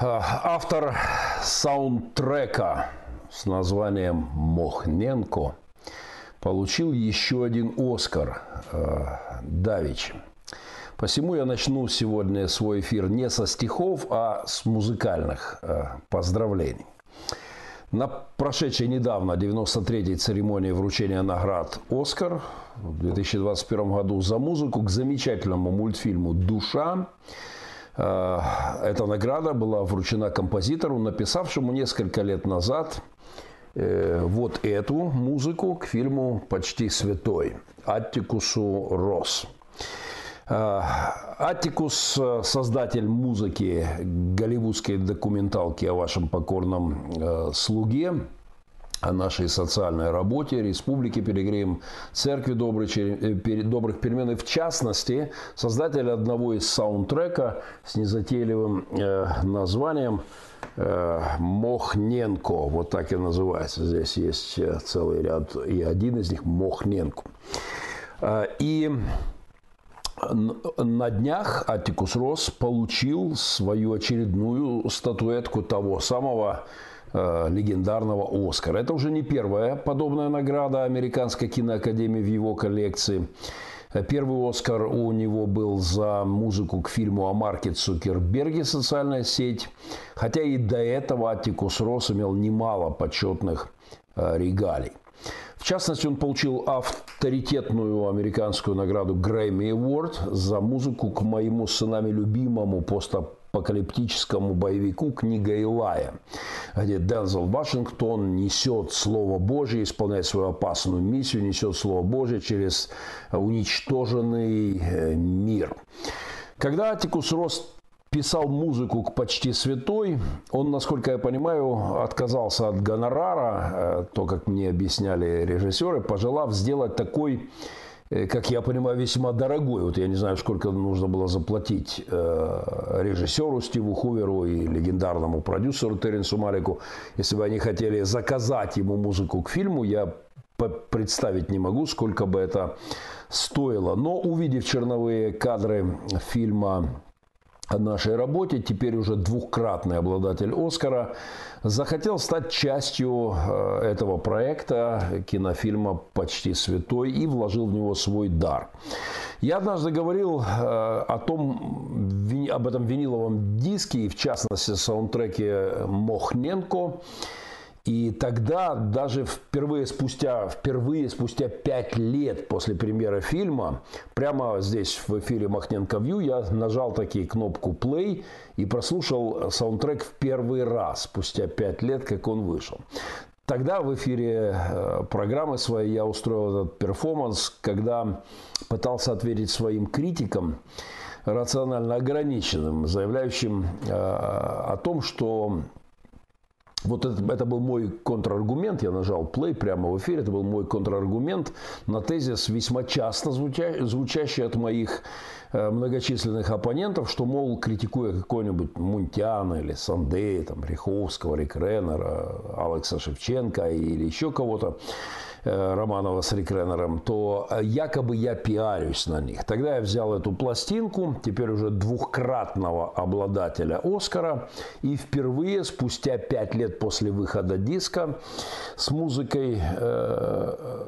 Автор саундтрека с названием «Мохненко» получил еще один «Оскар» э, Давич. Посему я начну сегодня свой эфир не со стихов, а с музыкальных э, поздравлений. На прошедшей недавно 93-й церемонии вручения наград «Оскар» в 2021 году за музыку к замечательному мультфильму «Душа» Э, эта награда была вручена композитору, написавшему несколько лет назад э, вот эту музыку к фильму «Почти святой» Аттикусу Рос. Э, Аттикус – создатель музыки голливудской документалки о вашем покорном слуге – о нашей социальной работе, Республике Пилигрим, Церкви добрых, э, добрых перемен и в частности создатель одного из саундтрека с незатейливым э, названием э, Мохненко, вот так и называется. Здесь есть э, целый ряд, и один из них Мохненко. Э, и на днях Атикус Рос получил свою очередную статуэтку того самого легендарного Оскара. Это уже не первая подобная награда Американской киноакадемии в его коллекции. Первый Оскар у него был за музыку к фильму о Марке Цукерберге «Социальная сеть». Хотя и до этого Аттикус Рос имел немало почетных э, регалий. В частности, он получил авторитетную американскую награду Grammy Award за музыку к моему сынами любимому постап апокалиптическому боевику «Книга Илая», где Дензел Вашингтон несет Слово Божье, исполняет свою опасную миссию, несет Слово Божье через уничтоженный э, мир. Когда Атикус Рост писал музыку к «Почти святой», он, насколько я понимаю, отказался от гонорара, э, то, как мне объясняли режиссеры, пожелав сделать такой как я понимаю, весьма дорогой. Вот я не знаю, сколько нужно было заплатить э, режиссеру Стиву Хуверу и легендарному продюсеру Теренсу Малику, если бы они хотели заказать ему музыку к фильму, я представить не могу, сколько бы это стоило. Но увидев черновые кадры фильма нашей работе, теперь уже двукратный обладатель Оскара, захотел стать частью э, этого проекта кинофильма «Почти святой» и вложил в него свой дар. Я однажды говорил э, о том, об этом виниловом диске, и в частности саундтреке «Мохненко», и тогда, даже впервые спустя, впервые спустя пять лет после премьеры фильма, прямо здесь в эфире Махненко View, я нажал таки кнопку play и прослушал саундтрек в первый раз, спустя пять лет, как он вышел. Тогда в эфире э, программы своей я устроил этот перформанс, когда пытался ответить своим критикам, рационально ограниченным, заявляющим э, о том, что вот это, это был мой контраргумент, я нажал play прямо в эфире, это был мой контраргумент на тезис, весьма часто звуча, звучащий от моих э, многочисленных оппонентов, что, мол, критикуя какой-нибудь Мунтяна или Сандея, там, Риховского, Рикренера, Алекса Шевченко или еще кого-то, Романова с Рикренером, то э, якобы я пиарюсь на них. Тогда я взял эту пластинку, теперь уже двухкратного обладателя Оскара, и впервые, спустя пять лет после выхода диска, с музыкой э,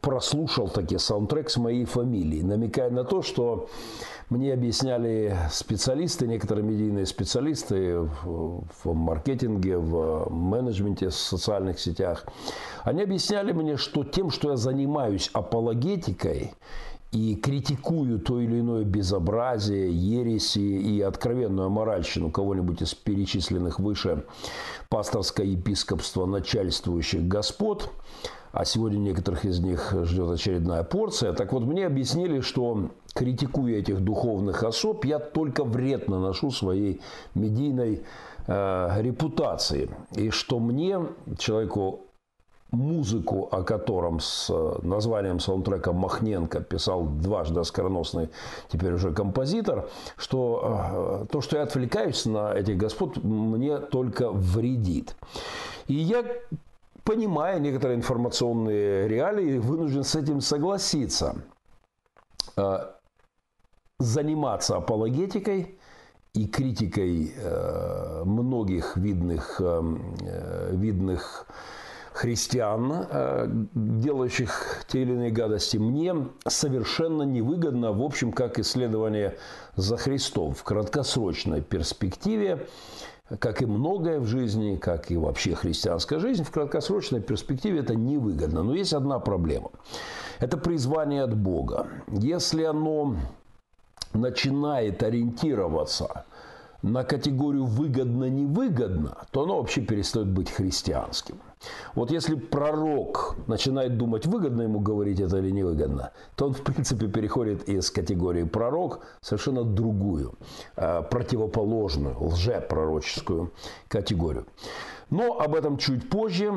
прослушал таки саундтрек с моей фамилией, намекая на то, что мне объясняли специалисты, некоторые медийные специалисты в маркетинге, в менеджменте, в социальных сетях, они объясняли мне, что тем, что я занимаюсь апологетикой, и критикую то или иное безобразие, ереси и откровенную моральщину кого-нибудь из перечисленных выше пасторское епископство начальствующих господ, а сегодня некоторых из них ждет очередная порция. Так вот, мне объяснили, что критикуя этих духовных особ, я только вред наношу своей медийной э, репутации. И что мне, человеку музыку, о котором с названием саундтрека Махненко писал дважды оскароносный теперь уже композитор, что э, то, что я отвлекаюсь на этих господ, мне только вредит. И я понимая некоторые информационные реалии, вынужден с этим согласиться. Э, заниматься апологетикой и критикой э, многих видных, видных христиан, делающих те или иные гадости, мне совершенно невыгодно, в общем, как исследование за Христом в краткосрочной перспективе как и многое в жизни, как и вообще христианская жизнь, в краткосрочной перспективе это невыгодно. Но есть одна проблема. Это призвание от Бога. Если оно начинает ориентироваться на категорию выгодно-невыгодно, то оно вообще перестает быть христианским. Вот если пророк начинает думать, выгодно ему говорить это или невыгодно, то он, в принципе, переходит из категории пророк в совершенно другую, э, противоположную, лжепророческую категорию. Но об этом чуть позже.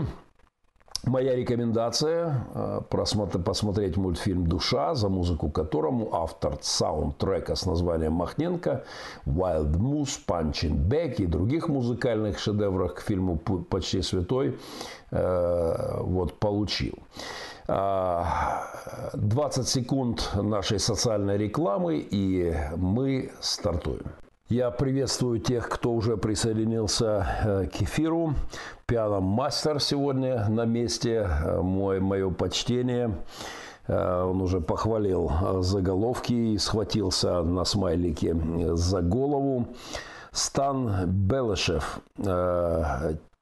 Моя рекомендация э, посмотреть мультфильм «Душа», за музыку которому автор саундтрека с названием «Махненко», «Wild Moose», «Punching Bag» и других музыкальных шедеврах к фильму «Почти святой» э, вот, получил. 20 а, секунд нашей социальной рекламы, и мы стартуем. Я приветствую тех, кто уже присоединился э, к эфиру. Пиано Мастер сегодня на месте. Э, мой, мое почтение. Э, он уже похвалил заголовки и схватился на смайлике за голову. Стан Белышев.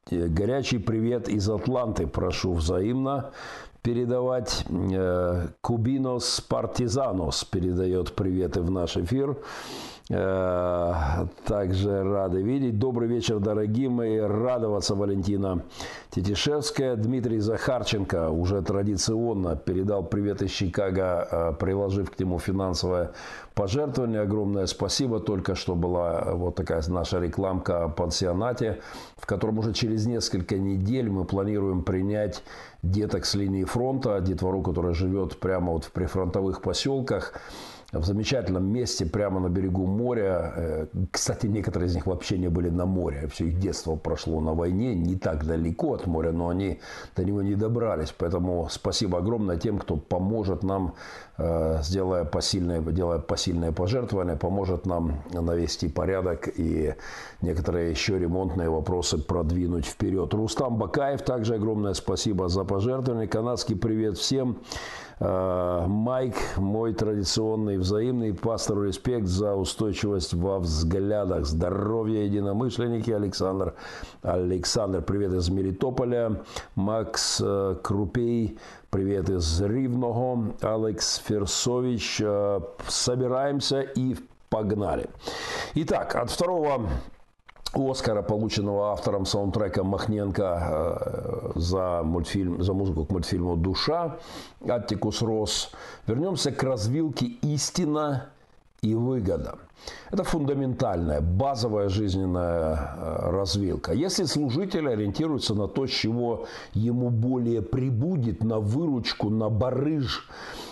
Горячий привет из Атланты. Прошу взаимно передавать. Кубинос Партизанос передает приветы в наш эфир. Э, также рады видеть. Добрый вечер, дорогие мои. Радоваться Валентина Тетишевская. Дмитрий Захарченко уже традиционно передал привет из Чикаго, э, приложив к нему финансовое пожертвование. Огромное спасибо. Только что была вот такая наша рекламка о пансионате, в котором уже через несколько недель мы планируем принять деток с линии фронта, детвору, которая живет прямо вот в прифронтовых поселках в замечательном месте прямо на берегу моря. Э, кстати, некоторые из них вообще не были на море. Все их детство прошло на войне, не так далеко от моря, но они до него не добрались. Поэтому спасибо огромное тем, кто поможет нам, э, сделая посильное, делая посильное пожертвование, поможет нам навести порядок и некоторые еще ремонтные вопросы продвинуть вперед. Рустам Бакаев, также огромное спасибо за пожертвование. Канадский привет всем. Э, Майк, мой традиционный взаимный пастору респект за устойчивость во взглядах. Здоровья единомышленники. Александр, Александр, привет из Мелитополя. Макс э, Крупей, привет из Ривного. Алекс Ферсович. Э, собираемся и погнали. Итак, от второго Оскара, полученного автором саундтрека Махненко э, за, мультфильм, за музыку к мультфильму «Душа» Аттикус Рос. Вернемся к развилке «Истина и выгода». Это фундаментальная, базовая жизненная э, развилка. Если служитель ориентируется на то, чего ему более прибудет, на выручку, на барыж,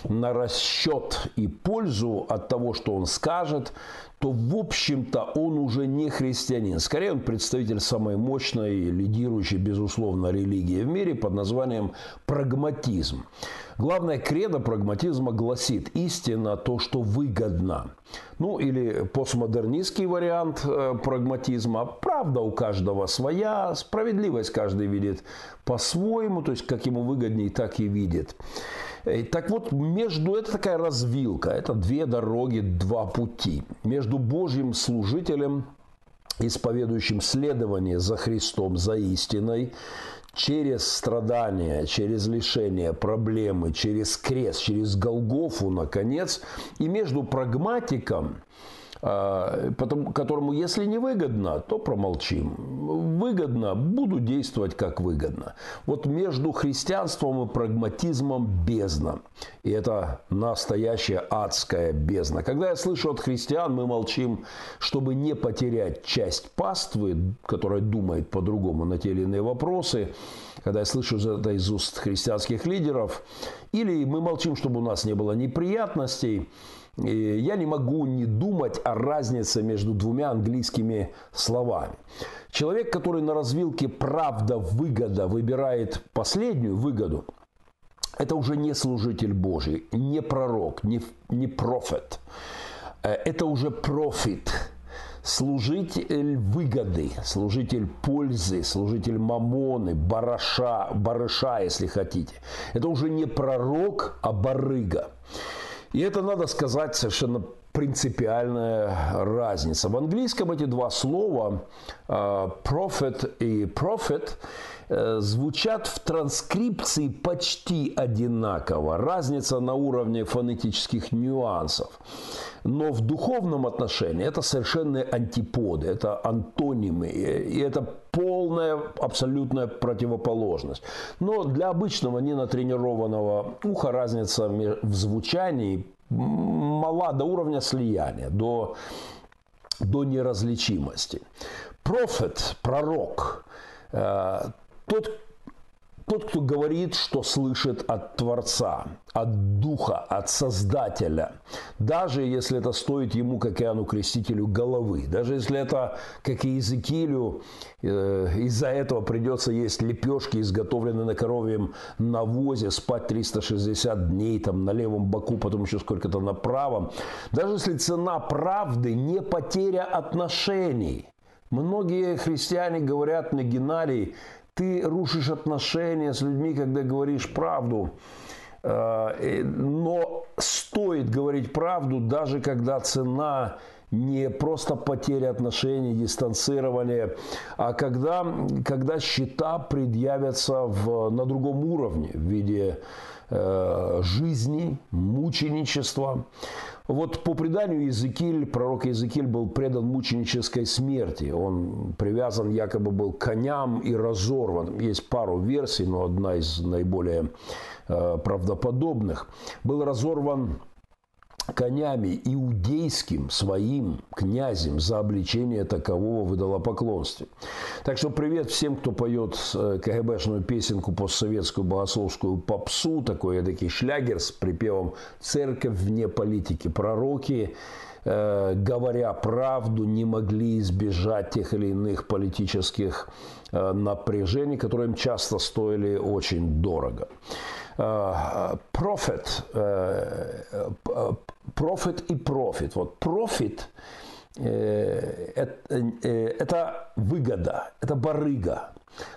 на расчет и пользу от того, что он скажет, то, в общем-то, он уже не христианин. Скорее, он представитель самой мощной, лидирующей, безусловно, религии в мире под названием прагматизм. Главное кредо прагматизма гласит истина то, что выгодно. Ну или постмодернистский вариант э, прагматизма. Правда у каждого своя, справедливость каждый видит по-своему, то есть как ему выгоднее, так и видит. Э, так вот, между это такая развилка, это две дороги, два пути. Между Божьим служителем, исповедующим следование за Христом, за истиной, через страдания, через лишения, проблемы, через крест, через Голгофу, наконец, и между прагматиком, а, которому, если не выгодно, то промолчим. Выгодно, буду действовать как выгодно. Вот между христианством и прагматизмом бездна. И это настоящая адская бездна. Когда я слышу от христиан, мы молчим, чтобы не потерять часть паствы, которая думает по-другому на те или иные вопросы. Когда я слышу это из уст христианских лидеров, или мы молчим, чтобы у нас не было неприятностей, я не могу не думать о разнице между двумя английскими словами. Человек, который на развилке правда-выгода выбирает последнюю выгоду, это уже не служитель Божий, не пророк, не, не профет. Э, это уже профит. служитель выгоды, служитель пользы, служитель мамоны, бараша, барыша, если хотите. Это уже не пророк, а барыга. И это, надо сказать, совершенно принципиальная разница. В английском эти два слова prophet и prophet Э, звучат в транскрипции почти одинаково. Разница на уровне фонетических нюансов. Но в духовном отношении это совершенные антиподы, это антонимы, и это полная, абсолютная противоположность. Но для обычного ненатренированного уха разница в звучании мала до уровня слияния, до, до неразличимости. Профет, пророк, э, тот, тот, кто говорит, что слышит от Творца, от Духа, от Создателя, даже если это стоит ему, как Иоанну Крестителю, головы, даже если это, как и Иезекиилю, э, из-за этого придется есть лепешки, изготовленные на коровьем навозе, спать 360 дней там на левом боку, потом еще сколько-то на правом, даже если цена правды не потеря отношений. Многие христиане говорят на Геннадий, ты рушишь отношения с людьми, когда говоришь правду. Э, но стоит говорить правду, даже когда цена не просто потеря отношений, дистанцирование, а когда, когда счета предъявятся в, на другом уровне в виде э, жизни, мученичества. Вот по преданию Иезекииль, пророк Иезекииль был предан мученической смерти. Он привязан якобы был к коням и разорван. Есть пару версий, но одна из наиболее э, правдоподобных. Был разорван конями иудейским своим князем за обличение такового в идолопоклонстве. Так что привет всем, кто поет э, КГБшную песенку постсоветскую богословскую попсу, такой эдакий шлягер с припевом «Церковь вне политики». Пророки, э, говоря правду, не могли избежать тех или иных политических э, напряжений, которые им часто стоили очень дорого. Profit, prophet и profit. Вот profit э, э, это выгода, это барыга.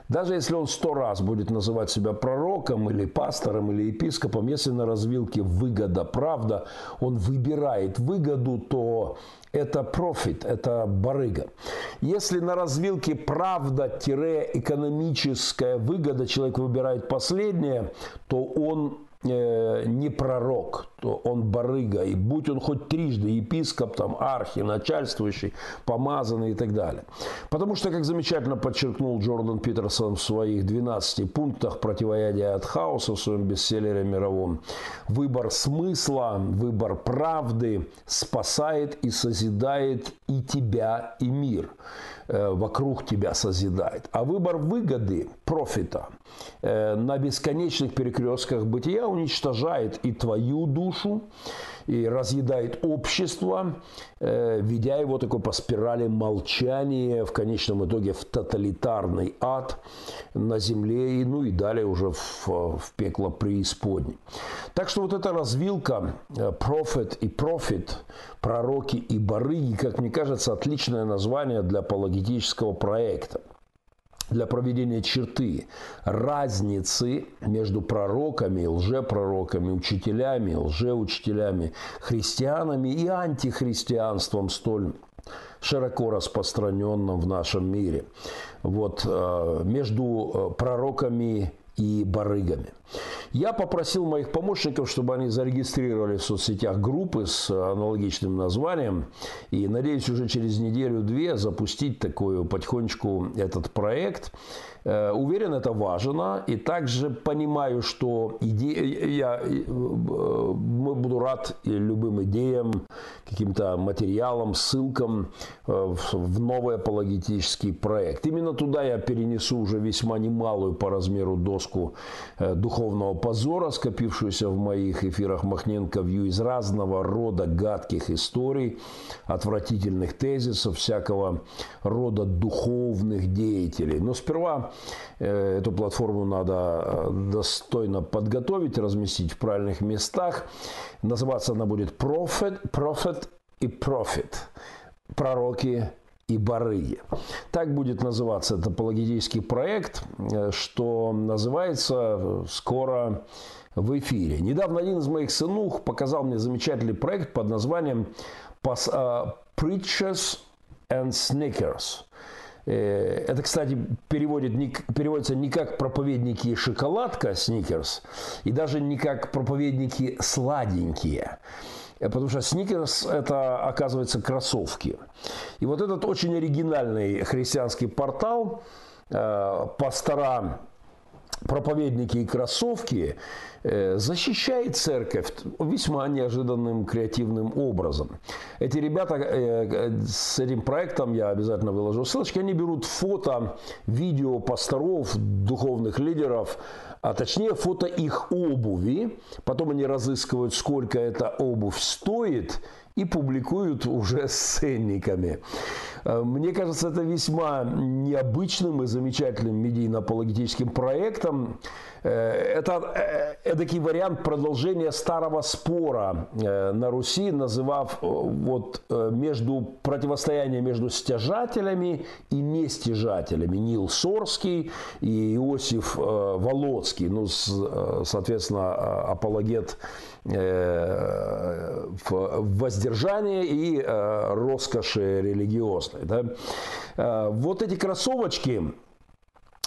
Даже если он сто раз будет называть себя пророком или пастором или епископом, если на развилке выгода, правда, он выбирает выгоду, то это профит, это барыга. Если на развилке правда-экономическая выгода, человек выбирает последнее, то он не пророк, то он барыга, и будь он хоть трижды епископ, там, архи, начальствующий, помазанный и так далее. Потому что, как замечательно подчеркнул Джордан Питерсон в своих 12 пунктах противоядия от хаоса в своем бестселлере мировом, выбор смысла, выбор правды спасает и созидает и тебя, и мир. Э, вокруг тебя созидает. А выбор выгоды, профита э, на бесконечных перекрестках бытия уничтожает и твою душу, и разъедает общество, э, ведя его такой по спирали молчания, в конечном итоге в тоталитарный ад на земле, и, ну и далее уже в, в пекло преисподней. Так что вот эта развилка профит и профит, пророки и барыги, как мне кажется, отличное название для апологетического проекта для проведения черты разницы между пророками, лжепророками, учителями, лжеучителями, христианами и антихристианством столь широко распространенным в нашем мире. Вот, э, между э, пророками и барыгами. Я попросил моих помощников, чтобы они зарегистрировали в соцсетях группы с аналогичным названием. И надеюсь уже через неделю-две запустить такую потихонечку этот проект. Э, уверен, это важно. И также понимаю, что иде... я э, буду рад любым идеям, каким-то материалам, ссылкам э, в новый апологетический проект. Именно туда я перенесу уже весьма немалую по размеру доску духовного позора, скопившуюся в моих эфирах Махненко Вью из разного рода гадких историй, отвратительных тезисов, всякого рода духовных деятелей. Но сперва Э, эту платформу надо э, достойно подготовить, разместить в правильных местах. Называться она будет Prophet, Prophet и Profit. пророки и барыги. Так будет называться этот проект, э, что называется скоро в эфире. Недавно один из моих сынух показал мне замечательный проект под названием Preachers and Snickers. Э, это, кстати, переводит, переводится не как проповедники шоколадка Сникерс, и даже не как проповедники сладенькие. Э, потому что сникерс – это, оказывается, кроссовки. И вот этот очень оригинальный христианский портал э, пастора проповедники и кроссовки э, защищает церковь весьма неожиданным креативным образом. Эти ребята с этим проектом, я обязательно выложу ссылочки, они берут фото, видео пасторов, духовных лидеров, а точнее фото их обуви, потом они разыскивают, сколько эта обувь стоит, и публикуют уже с ценниками. Э, мне кажется, это весьма необычным и замечательным медийно-апологетическим проектом. Э, это эдакий вариант продолжения старого спора э, на Руси, называв вот между противостояние между стяжателями и нестяжателями. Нил Сорский и Иосиф Володский, ну, соответственно, апологет воздержания и роскоши религиозной. Да? Э, вот эти кроссовочки,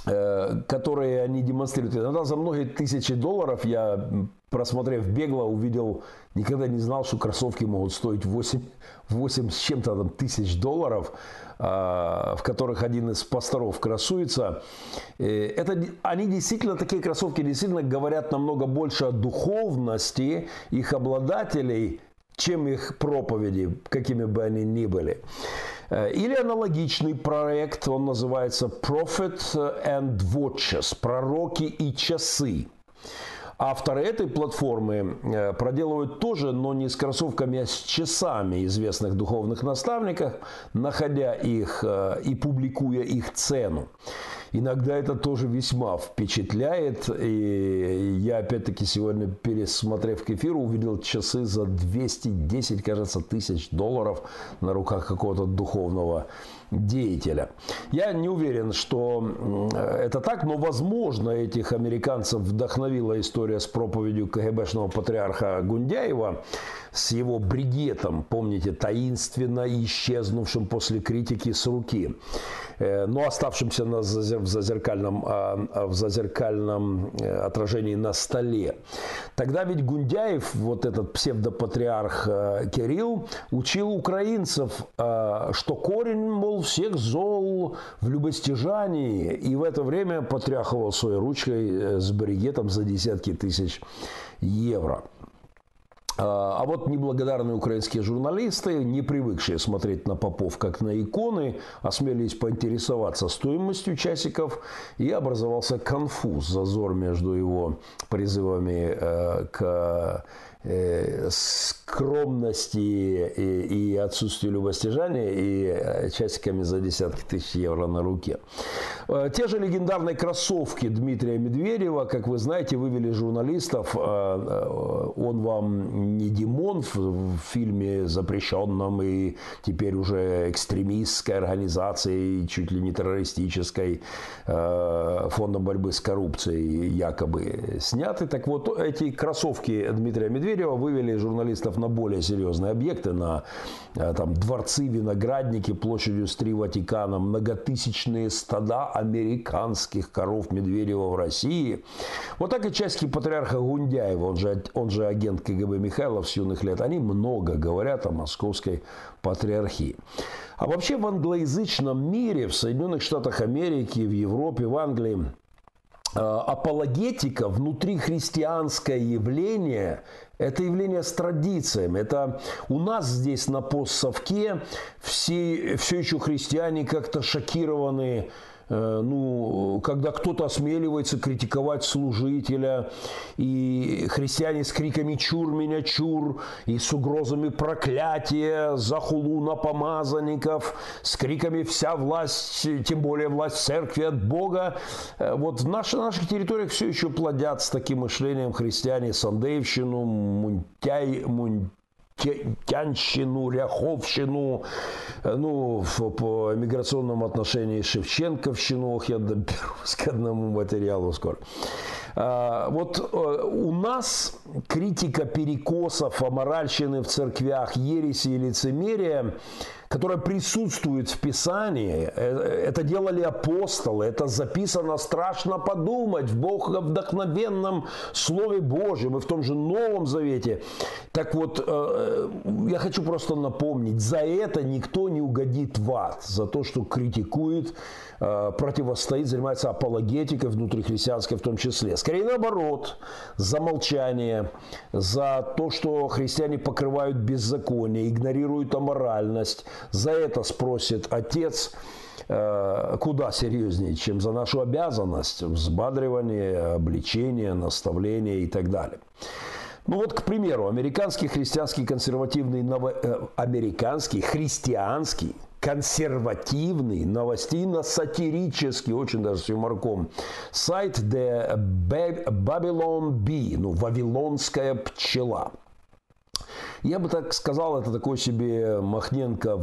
э, которые они демонстрируют, иногда за многие тысячи долларов я, просмотрев бегло, увидел, никогда не знал, что кроссовки могут стоить 8, 8 с чем-то там тысяч долларов, э, в которых один из пасторов красуется. Это, они действительно, такие кроссовки действительно говорят намного больше о духовности их обладателей, чем их проповеди, какими бы они ни были. Э, или аналогичный проект, он называется Prophet and Watches, пророки и часы. Авторы этой платформы э, проделывают тоже, но не с кроссовками, а с часами известных духовных наставников, находя их э, и публикуя их цену. Иногда это тоже весьма впечатляет. И я опять-таки сегодня, пересмотрев к эфиру, увидел часы за 210, кажется, тысяч долларов на руках какого-то духовного деятеля. Я не уверен, что это так, но возможно этих американцев вдохновила история с проповедью КГБшного патриарха Гундяева с его бригетом, помните, таинственно исчезнувшим после критики с руки. Э, но оставшимся на, в, зазеркальном, а, а, в зазеркальном э, отражении на столе. Тогда ведь Гундяев, вот этот псевдопатриарх э, Кирилл, учил украинцев, что корень, мол, всех зол в любостяжании, и в это время потряхивал своей ручкой с баригетом за десятки тысяч евро. А, а вот неблагодарные украинские журналисты, не привыкшие смотреть на попов как на иконы, осмелились поинтересоваться стоимостью часиков, и образовался конфуз, зазор между его призывами э, к Э, скромности и, и отсутствию любостяжания и э, часиками за десятки тысяч евро на руке. Э, те же легендарные кроссовки Дмитрия Медведева, как вы знаете, вывели журналистов. Он вам не Димон в фильме запрещенном и теперь уже экстремистской организацией, чуть ли не террористической, фондом борьбы с коррупцией якобы сняты. Так вот, эти кроссовки Дмитрия Медведева Медведева вывели журналистов на более серьезные объекты, на э, там, дворцы, виноградники площадью с три Ватикана, многотысячные стада американских коров Медведева в России. Вот так и части патриарха Гундяева, он же, он же агент КГБ Михайлов с юных лет, они много говорят о московской патриархии. А вообще в англоязычном мире, в Соединенных Штатах Америки, в Европе, в Англии, апологетика, внутри христианское явление это явление с традициями. Это у нас здесь на постсовке все, все еще христиане как-то шокированы Э, ну, когда кто-то осмеливается критиковать служителя, и христиане с криками «Чур меня, чур!» и с угрозами проклятия за хулу на помазанников, с криками «Вся власть, тем более власть церкви от Бога!» э, Вот в наших, наших территориях все еще плодят с таким мышлением христиане Сандеевщину, Мунтяй, Мунтяй Тянщину, Ряховщину, э, ну, по миграционному отношению Шевченковщину, ох, я доберусь к одному материалу скоро. А, вот э, у нас критика перекосов, аморальщины в церквях, ереси и лицемерия которая присутствует в Писании. Э, это делали апостолы, это записано страшно подумать в Боговдохновенном Слове Божьем и в том же Новом Завете. Так вот, э, я хочу просто напомнить, за это никто не угодит в ад, за то, что критикует Э, противостоит, занимается апологетикой внутрихристианской в том числе. Скорее наоборот, за молчание, за то, что христиане покрывают беззаконие, игнорируют аморальность. За это спросит Отец э, куда серьезнее, чем за нашу обязанность взбадривание, обличение, наставление и так далее. Ну вот, к примеру, американский христианский консервативный, ново... э, христианский консервативный, новостейно-сатирический, очень даже с юморком, сайт The Babylon Bee, ну, Вавилонская пчела. Я бы так сказал, это такой себе Махненко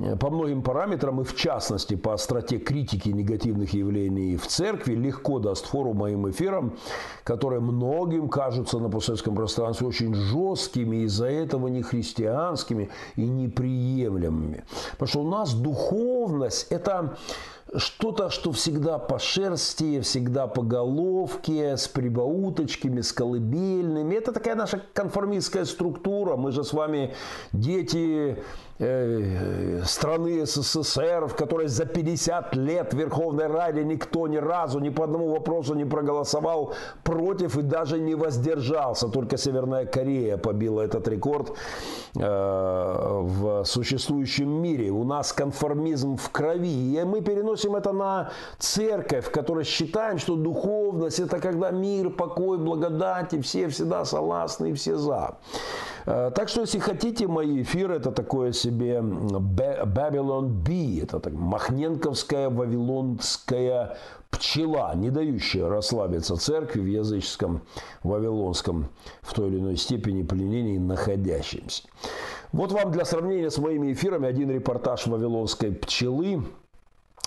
Э, по многим параметрам и в частности по остроте критики негативных явлений в церкви легко даст фору моим эфирам, которые многим кажутся на постсоветском пространстве очень жесткими, из-за этого не христианскими и неприемлемыми. Потому что у нас духовность – это что-то, что всегда по шерсти, всегда по головке, с прибауточками, с колыбельными. Это такая наша конформистская структура. Мы же с вами дети страны СССР, в которой за 50 лет Верховной Раде никто ни разу ни по одному вопросу не проголосовал против и даже не воздержался. Только Северная Корея побила этот рекорд э, в существующем мире. У нас конформизм в крови. И мы переносим это на церковь, в которой считаем, что духовность это когда мир, покой, благодать, и все всегда согласны и все за. Э, так что, если хотите, мои эфиры, это такое себе Babylon B, это так, махненковская вавилонская пчела, не дающая расслабиться церкви в языческом вавилонском в той или иной степени пленении находящимся. Вот вам для сравнения с моими эфирами один репортаж вавилонской пчелы –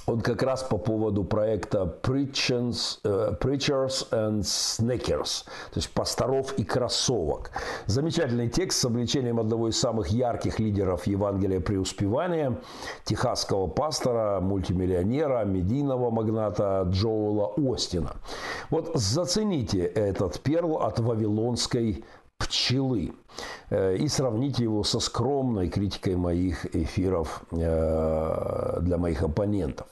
он как раз по поводу проекта Preachers, uh, Preachers and Sneakers, то есть пасторов и кроссовок. Замечательный текст с обличением одного из самых ярких лидеров Евангелия преуспевания, техасского пастора, мультимиллионера, медийного магната Джоула Остина. Вот зацените этот перл от вавилонской пчелы э, и сравните его со скромной критикой моих эфиров э, для моих оппонентов.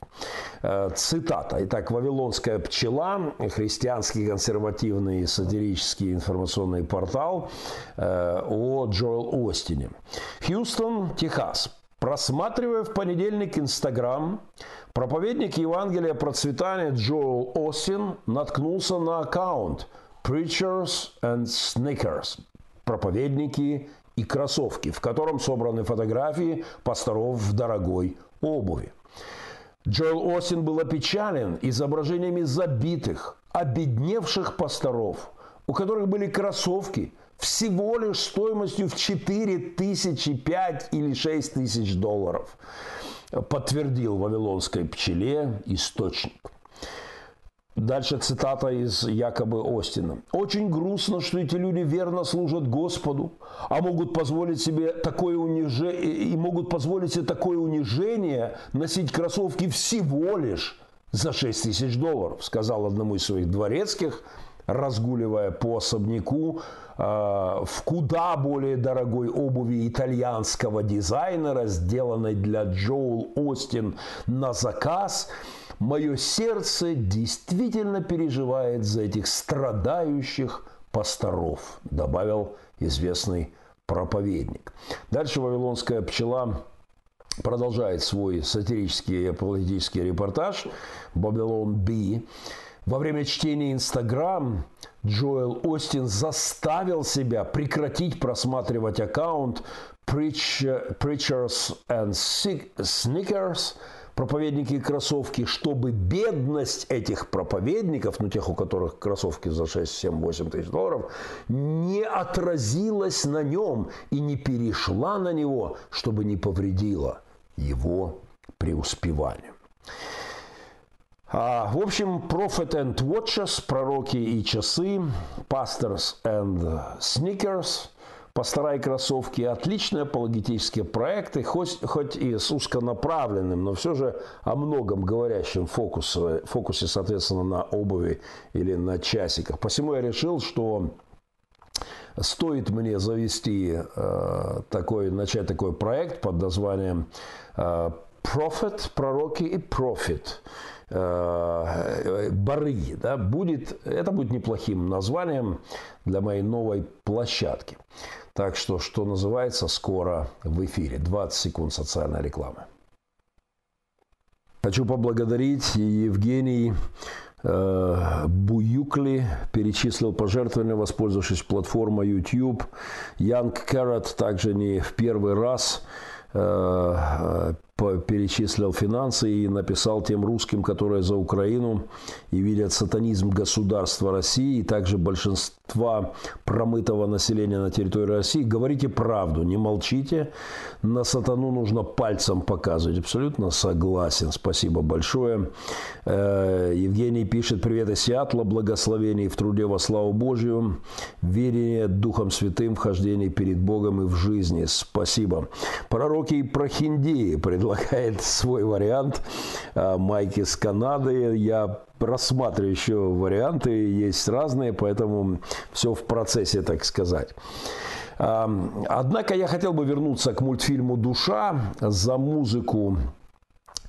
Э, цитата. Итак, «Вавилонская пчела», христианский консервативный сатирический информационный портал о Джоэл Остине. Хьюстон, Техас. Просматривая в понедельник Инстаграм, проповедник Евангелия процветания Джоэл Остин наткнулся на аккаунт – Preachers and Sneakers – проповедники и кроссовки, в котором собраны фотографии пасторов в дорогой обуви. Джоэл Остин был опечален изображениями забитых, обедневших пасторов, у которых были кроссовки всего лишь стоимостью в 4 тысячи, 5 или 6 тысяч долларов, подтвердил вавилонской пчеле источник. Дальше цитата из якобы Остина. «Очень грустно, что эти люди верно служат Господу, а могут позволить себе такое унижение, и могут позволить себе такое унижение носить кроссовки всего лишь за 6 тысяч долларов», сказал одному из своих дворецких, разгуливая по особняку э, в куда более дорогой обуви итальянского дизайнера, сделанной для Джоул Остин на заказ – мое сердце действительно переживает за этих страдающих пасторов, добавил известный проповедник. Дальше вавилонская пчела продолжает свой сатирический и апологетический репортаж «Babylon B». Во время чтения Инстаграм Джоэл Остин заставил себя прекратить просматривать аккаунт Preachers and Sneakers – проповедники и кроссовки, чтобы бедность этих проповедников, ну тех, у которых кроссовки за 6, 7, 8 тысяч долларов, не отразилась на нем и не перешла на него, чтобы не повредила его преуспеванию. А, в общем, Prophet and Watches, пророки и часы, Pastors and Sneakers, пастора и кроссовки, отличные апологетические проекты, хоть, хоть и с узконаправленным, но все же о многом говорящем фокусе, фокусе, соответственно, на обуви или на часиках. Посему я решил, что стоит мне завести э, такой, начать такой проект под названием э, Prophet, пророки и Profit э, бары, да, будет, это будет неплохим названием для моей новой площадки. Так что, что называется, скоро в эфире. 20 секунд социальной рекламы. Хочу поблагодарить Евгений э, Буюкли перечислил пожертвования, воспользовавшись платформой YouTube. Young Carrot также не в первый раз э, перечислил финансы и написал тем русским, которые за Украину и видят сатанизм государства России и также большинства промытого населения на территории России. Говорите правду, не молчите. На сатану нужно пальцем показывать. Абсолютно согласен. Спасибо большое. Э, Евгений пишет, привет из Сиатла, благословений в труде во славу Божью, верение Духом Святым, вхождение перед Богом и в жизни. Спасибо. Пророки и прохиндеи предлагают предлагает свой вариант а, майки с Канады. Я рассматриваю еще варианты, есть разные, поэтому все в процессе, так сказать. Однако я хотел бы вернуться к мультфильму «Душа» за музыку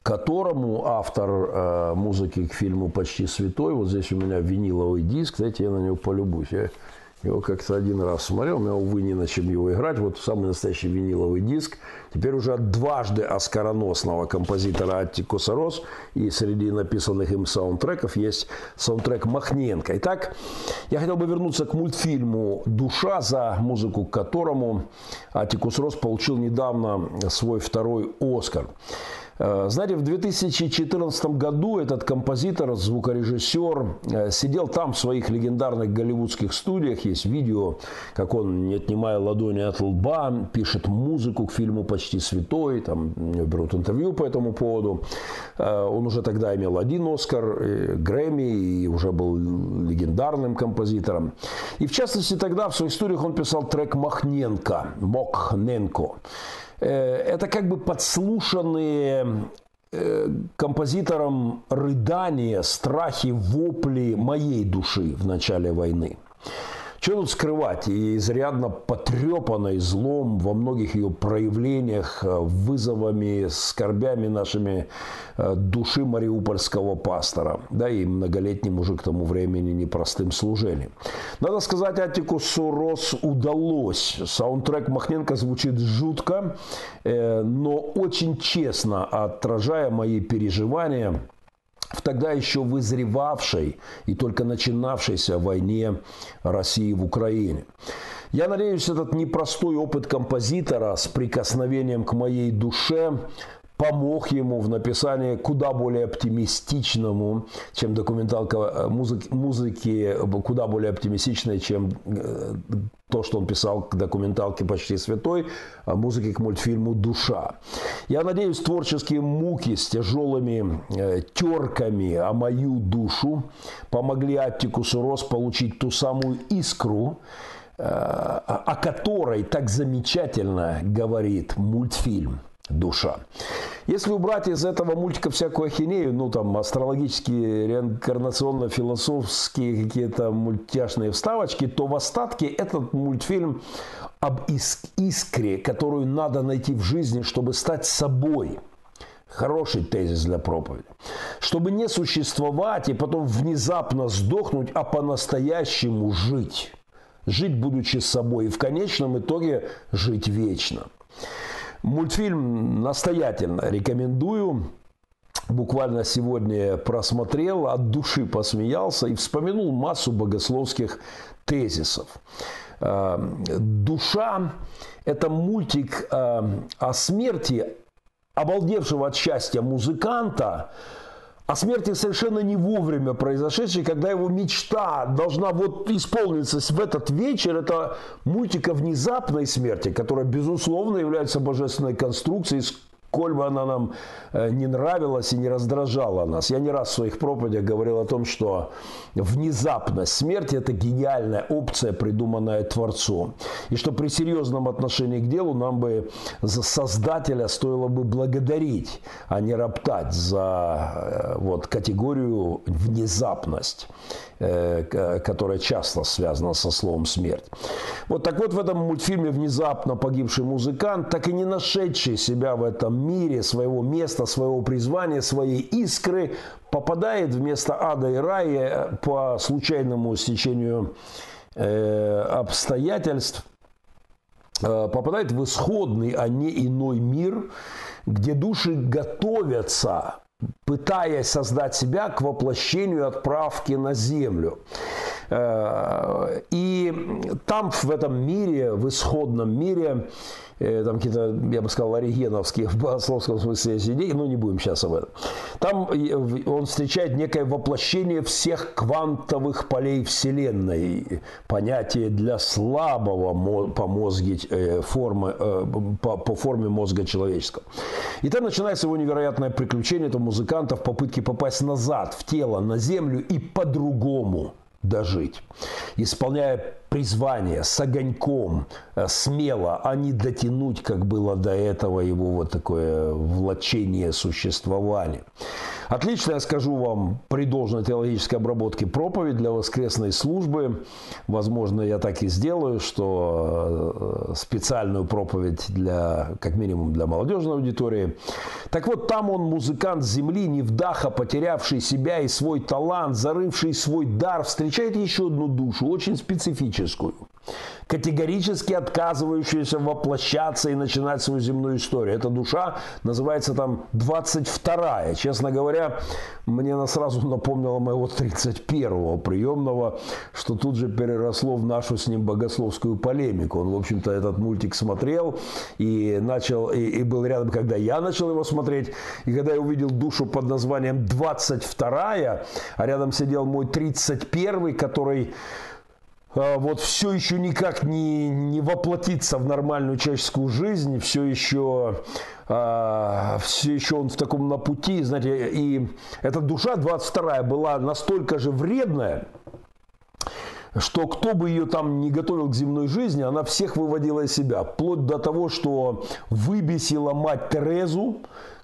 которому автор э, музыки к фильму «Почти святой», вот здесь у меня виниловый диск, знаете, я на него полюбуюсь. Я его как-то один раз смотрел, у меня, увы, не на чем его играть. Вот самый настоящий виниловый диск. Теперь уже от дважды оскароносного композитора Аттикуса Рос. И среди написанных им саундтреков есть саундтрек Махненко. Итак, я хотел бы вернуться к мультфильму «Душа», за музыку к которому Аттикус Рос получил недавно свой второй «Оскар». Э, знаете, в 2014 году этот композитор, звукорежиссер, э, сидел там в своих легендарных голливудских студиях. Есть видео, как он, не отнимая ладони от лба, пишет музыку к фильму «Почти святой». Там берут интервью по этому поводу. Э, он уже тогда имел один Оскар, Грэмми, и уже был легендарным композитором. И в частности тогда в своих студиях он писал трек «Махненко», «Мохненко». Э, это как бы подслушанные э, композитором рыдания, страхи, вопли моей души в начале войны. Что тут скрывать? И изрядно потрепанной злом во многих ее проявлениях, э, вызовами, скорбями нашими э, души мариупольского пастора. Да, и многолетний мужик к тому времени непростым служением. Надо сказать, Атикусу Рос удалось. Саундтрек Махненко звучит жутко, э, но очень честно отражая мои переживания – в тогда еще вызревавшей и только начинавшейся войне России в Украине. Я надеюсь, этот непростой опыт композитора с прикосновением к моей душе помог ему в написании куда более оптимистичному, чем документалка э, музыки, музыки куда более оптимистичной, чем э, то, что он писал к документалке «Почти святой», а музыки к мультфильму «Душа». Я надеюсь, творческие муки с тяжелыми э, терками о мою душу помогли Аттикусу Рос получить ту самую искру, э, о которой так замечательно говорит мультфильм душа. Если убрать из этого мультика всякую ахинею, ну там астрологические, реинкарнационно-философские какие-то мультяшные вставочки, то в остатке этот мультфильм об искре, которую надо найти в жизни, чтобы стать собой. Хороший тезис для проповеди. Чтобы не существовать и потом внезапно сдохнуть, а по-настоящему жить. Жить, будучи собой, и в конечном итоге жить вечно. Мультфильм настоятельно рекомендую. Буквально сегодня просмотрел, от души посмеялся и вспомянул массу богословских тезисов. Э, Душа – это мультик э, о смерти, обалдевшего от счастья музыканта, о смерти совершенно не вовремя произошедшей, когда его мечта должна вот исполниться в этот вечер. Это мультик о внезапной смерти, которая, безусловно, является божественной конструкцией, Коль бы она нам э, не нравилась и не раздражала нас. Я не раз в своих проповедях говорил о том, что внезапность смерти – это гениальная опция, придуманная Творцом. И что при серьезном отношении к делу нам бы за Создателя стоило бы благодарить, а не роптать за э, вот, категорию внезапность. Э, которая часто связана со словом смерть. Вот так вот в этом мультфильме внезапно погибший музыкант, так и не нашедший себя в этом мире, своего места, своего призвания, своей искры, попадает вместо ада и рая по случайному стечению э, обстоятельств, э, попадает в исходный, а не иной мир, где души готовятся пытаясь создать себя к воплощению отправки на землю. Э, и там, в этом мире, в исходном мире, там какие-то, я бы сказал, оригеновские в богословском смысле идеи, но не будем сейчас об этом. Там он встречает некое воплощение всех квантовых полей Вселенной, понятие для слабого по, мозге, э, формы, э, по, по форме мозга человеческого. И там начинается его невероятное приключение этого музыканта в попытке попасть назад, в тело, на землю и по-другому дожить, исполняя призвание с огоньком, э, смело, а не дотянуть, как было до этого его вот такое влачение существования. Отлично, я скажу вам, при должной теологической обработке проповедь для воскресной службы. Возможно, я так и сделаю, что э, специальную проповедь для, как минимум, для молодежной аудитории. Так вот, там он музыкант земли, невдаха, потерявший себя и свой талант, зарывший свой дар, встречает еще одну душу, очень специфическую категорически отказывающаяся воплощаться и начинать свою земную историю. Эта душа называется там 22-я. Честно говоря, мне она сразу напомнила моего 31-го приемного, что тут же переросло в нашу с ним богословскую полемику. Он, в общем-то, этот мультик смотрел и начал, и, и был рядом, когда я начал его смотреть. И когда я увидел душу под названием 22-я, а рядом сидел мой 31-й, который вот все еще никак не, не воплотиться в нормальную человеческую жизнь, все еще, а, все еще он в таком на пути, знаете, и эта душа 22 была настолько же вредная, что кто бы ее там не готовил к земной жизни, она всех выводила из себя, вплоть до того, что выбесила мать Терезу,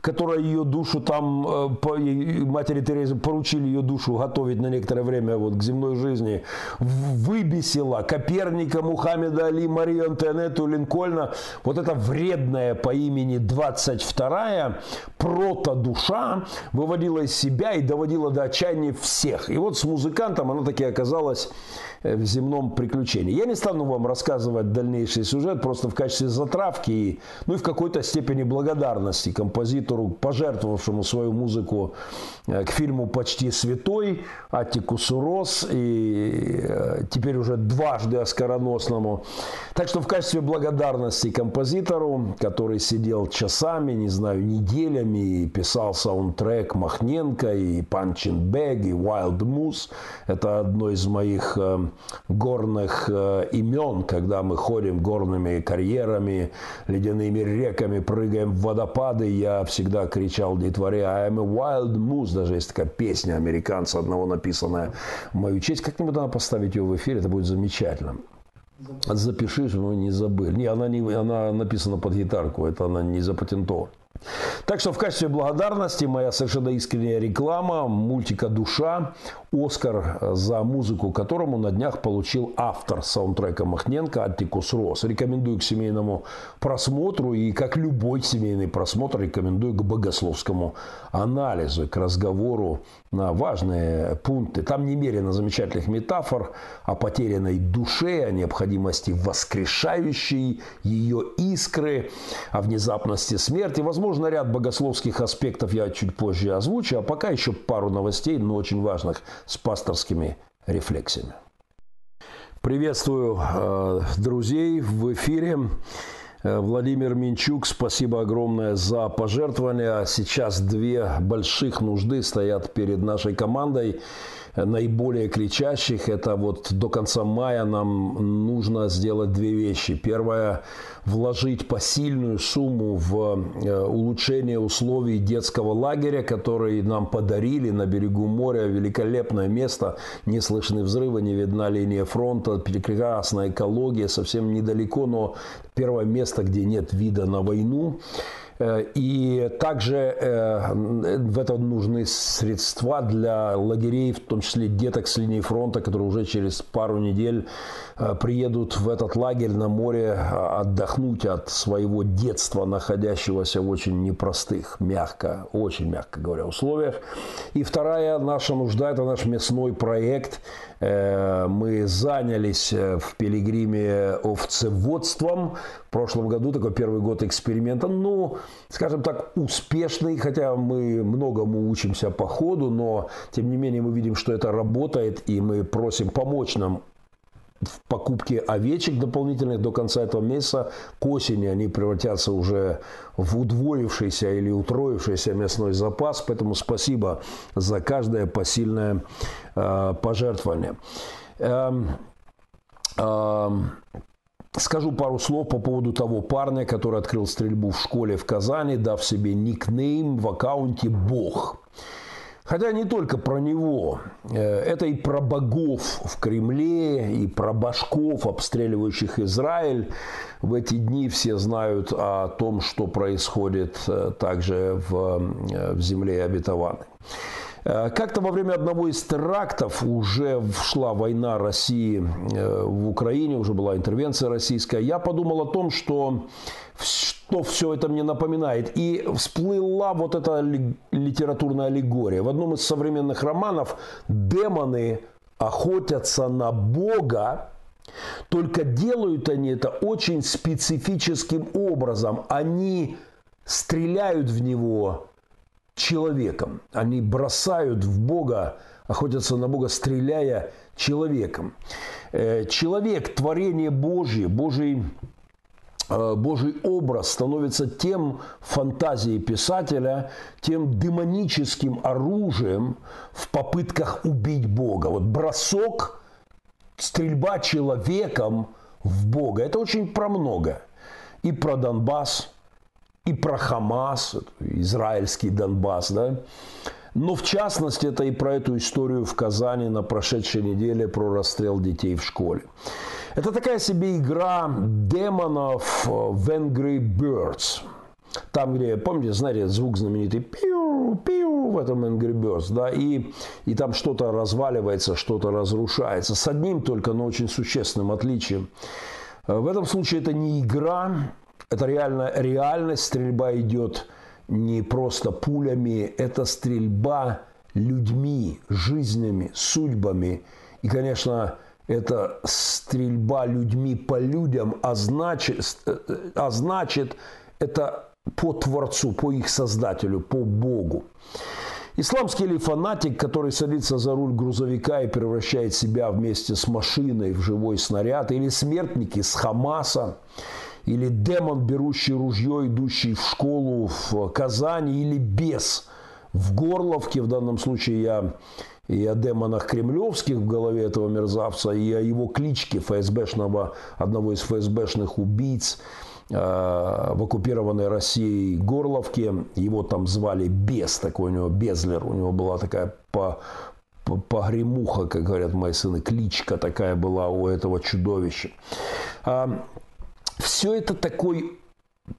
которая ее душу там, э, матери Терезы поручили ее душу готовить на некоторое время вот к земной жизни, выбесила Коперника, Мухаммеда Али, Марию Антуанетту, Линкольна. Вот эта вредная по имени 22-я прото-душа выводила из себя и доводила до отчаяния всех. И вот с музыкантом она таки оказалась в земном приключении. Я не стану вам рассказывать дальнейший сюжет, просто в качестве затравки, и, ну и в какой-то степени благодарности композитору, пожертвовавшему свою музыку э, к фильму «Почти святой» Аттикусу Рос, и э, теперь уже дважды оскароносному. Так что в качестве благодарности композитору, который сидел часами, не знаю, неделями, и писал саундтрек Махненко, и Панчин Бэг, и Wild Moose, это одно из моих горных э, имен, когда мы ходим горными карьерами, ледяными реками, прыгаем в водопады, я всегда кричал детворе «I am a wild moose», даже есть такая песня американца одного написанная в мою честь. Как-нибудь надо поставить ее в эфир, это будет замечательно. Запиши, чтобы мы не забыли. Не, она, не, она написана под гитарку, это она не запатентована. Так что в качестве благодарности моя совершенно искренняя реклама мультика «Душа», Оскар за музыку которому на днях получил автор саундтрека Махненко Аттикус Рос. Рекомендую к семейному просмотру и, как любой семейный просмотр, рекомендую к богословскому анализу, к разговору на важные пункты. Там немерено замечательных метафор о потерянной душе, о необходимости воскрешающей ее искры, о внезапности смерти. Возможно, ряд богословских аспектов я чуть позже озвучу, а пока еще пару новостей, но очень важных с пасторскими рефлексиями. Приветствую э, друзей в эфире. Э, Владимир Минчук, спасибо огромное за пожертвования. Сейчас две больших нужды стоят перед нашей командой наиболее кричащих, это вот до конца мая нам нужно сделать две вещи. Первое – вложить посильную сумму в э, улучшение условий детского лагеря, который нам подарили на берегу моря. Великолепное место, не слышны взрывы, не видна линия фронта, прекрасная экология, совсем недалеко, но первое место, где нет вида на войну. Э, и также э, в это нужны средства для лагерей, в том числе деток с линии фронта, которые уже через пару недель э, приедут в этот лагерь на море отдохнуть от своего детства, находящегося в очень непростых, мягко, очень мягко говоря, условиях. И вторая наша нужда – это наш мясной проект. Мы занялись в Пилигриме овцеводством. В прошлом году такой первый год эксперимента. Ну, скажем так, успешный, хотя мы многому учимся по ходу, но тем не менее мы видим, что это работает, и мы просим помочь нам в покупке овечек дополнительных до конца этого месяца. К осени они превратятся уже в удвоившийся или утроившийся мясной запас. Поэтому спасибо за каждое посильное э, пожертвование. Эм, эм, Скажу пару слов по поводу того парня, который открыл стрельбу в школе в Казани, дав себе никнейм в аккаунте «Бог». Хотя не только про него. Э, это и про богов в Кремле, и про башков, обстреливающих Израиль. В эти дни все знают о том, что происходит э, также в, э, в земле обетованной. Э, как-то во время одного из терактов уже шла война России э, в Украине, уже была интервенция российская. Я подумал о том, что что все это мне напоминает. И всплыла вот эта литературная аллегория. В одном из современных романов демоны охотятся на Бога, только делают они это очень специфическим образом. Они стреляют в него человеком. Они бросают в Бога, охотятся на Бога, стреляя человеком. Э, человек, творение Божье, Божий э, Божий образ становится тем фантазией писателя, тем демоническим оружием в попытках убить Бога. Вот бросок, стрельба человеком в Бога – это очень про много. И про Донбасс, и про Хамас, израильский Донбасс, да. Но в частности это и про эту историю в Казани на прошедшей неделе про расстрел детей в школе. Это такая себе игра демонов в Angry Birds. Там, где, помните, знаете, звук знаменитый пиу, пиу в этом Angry Birds, да, и, и там что-то разваливается, что-то разрушается. С одним только, но очень существенным отличием. В этом случае это не игра, это реально реальность, стрельба идет не просто пулями, это стрельба людьми, жизнями, судьбами. И, конечно, это стрельба людьми по людям, а значит, а значит это по Творцу, по их Создателю, по Богу. Исламский или фанатик, который садится за руль грузовика и превращает себя вместе с машиной в живой снаряд, или смертники с Хамаса, или демон, берущий ружье, идущий в школу в Казани, или бес в Горловке, в данном случае я и о демонах кремлевских в голове этого мерзавца, и о его кличке ФСБшного, одного из ФСБшных убийц э, в оккупированной России Горловке. Его там звали Бес, такой у него Безлер, у него была такая по, погремуха, как говорят мои сыны, кличка такая была у этого чудовища. А, все это такой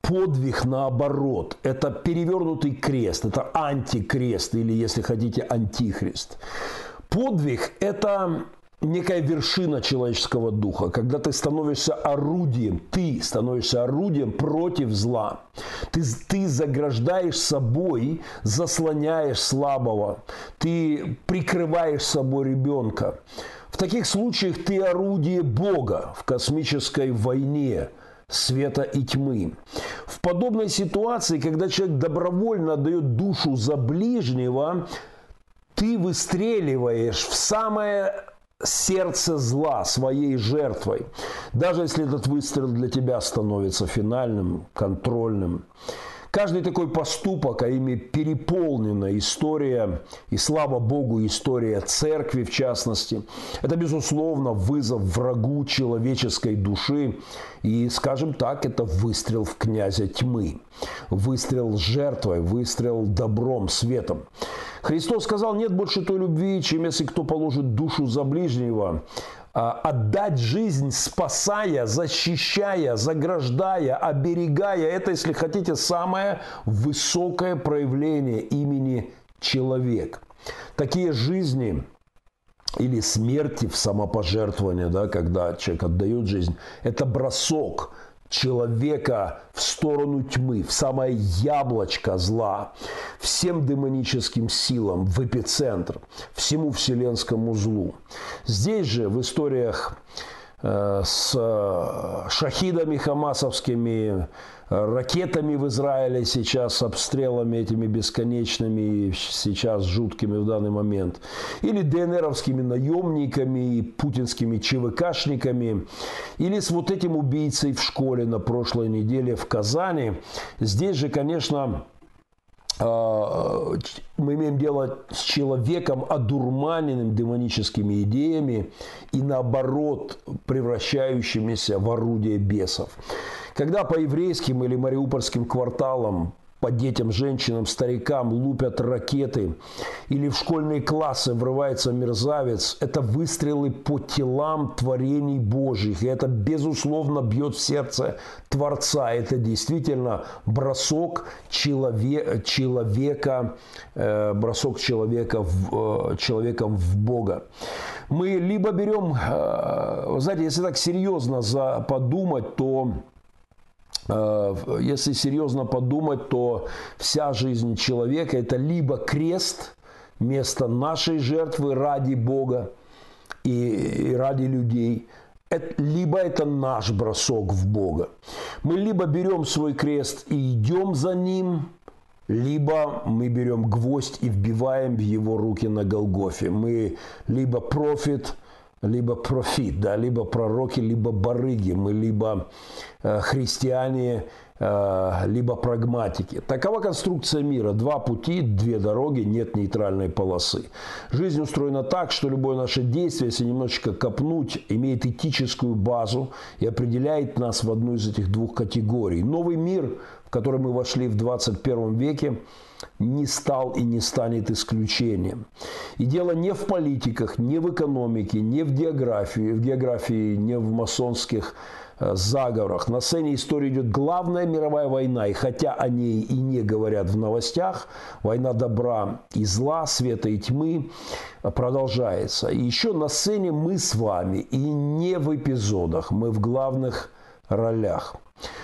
подвиг наоборот. Это перевернутый крест, это антикрест или, если хотите, антихрист. Подвиг – это некая вершина человеческого духа, когда ты становишься орудием, ты становишься орудием против зла. Ты, ты заграждаешь собой, заслоняешь слабого, ты прикрываешь собой ребенка. В таких случаях ты орудие Бога в космической войне – света и тьмы. В подобной ситуации, когда человек добровольно дает душу за ближнего, ты выстреливаешь в самое сердце зла своей жертвой. Даже если этот выстрел для тебя становится финальным, контрольным. Каждый такой поступок, а ими переполнена история, и слава Богу, история церкви в частности, это, безусловно, вызов врагу человеческой души. И, скажем так, это выстрел в князя тьмы, выстрел жертвой, выстрел добром, светом. Христос сказал, нет больше той любви, чем если кто положит душу за ближнего. А, отдать жизнь, спасая, защищая, заграждая, оберегая. Это, если хотите, самое высокое проявление имени человек. Такие жизни или смерти в самопожертвовании, да, когда человек отдает жизнь, это бросок – человека в сторону тьмы, в самое яблочко зла, всем демоническим силам, в эпицентр, всему вселенскому злу. Здесь же в историях с э, шахидами хамасовскими, ракетами в Израиле сейчас, обстрелами этими бесконечными, сейчас жуткими в данный момент, или ДНРовскими наемниками, путинскими ЧВКшниками, или с вот этим убийцей в школе на прошлой неделе в Казани. Здесь же, конечно, мы имеем дело с человеком, одурманенным демоническими идеями и наоборот превращающимися в орудие бесов. Когда по еврейским или мариупольским кварталам по детям, женщинам, старикам лупят ракеты или в школьные классы врывается мерзавец, это выстрелы по телам творений Божьих. И это, безусловно, бьет в сердце Творца. Это действительно бросок человека, человека, э, бросок человека в, э, человеком в Бога. Мы либо берем, э, знаете, если так серьезно за подумать, то если серьезно подумать, то вся жизнь человека – это либо крест, место нашей жертвы ради Бога и ради людей, либо это наш бросок в Бога. Мы либо берем свой крест и идем за ним, либо мы берем гвоздь и вбиваем в его руки на Голгофе. Мы либо профит – либо профит, да, либо пророки, либо барыги, мы либо э, христиане, либо прагматики. Такова конструкция мира. Два пути, две дороги, нет нейтральной полосы. Жизнь устроена так, что любое наше действие, если немножечко копнуть, имеет этическую базу и определяет нас в одну из этих двух категорий. Новый мир, в который мы вошли в 21 веке, не стал и не станет исключением. И дело не в политиках, не в экономике, не в географии, в географии, не в масонских э, заговорах. На сцене истории идет главная мировая война, и хотя о ней и не говорят в новостях, война добра и зла, света и тьмы продолжается. И еще на сцене мы с вами, и не в эпизодах, мы в главных ролях.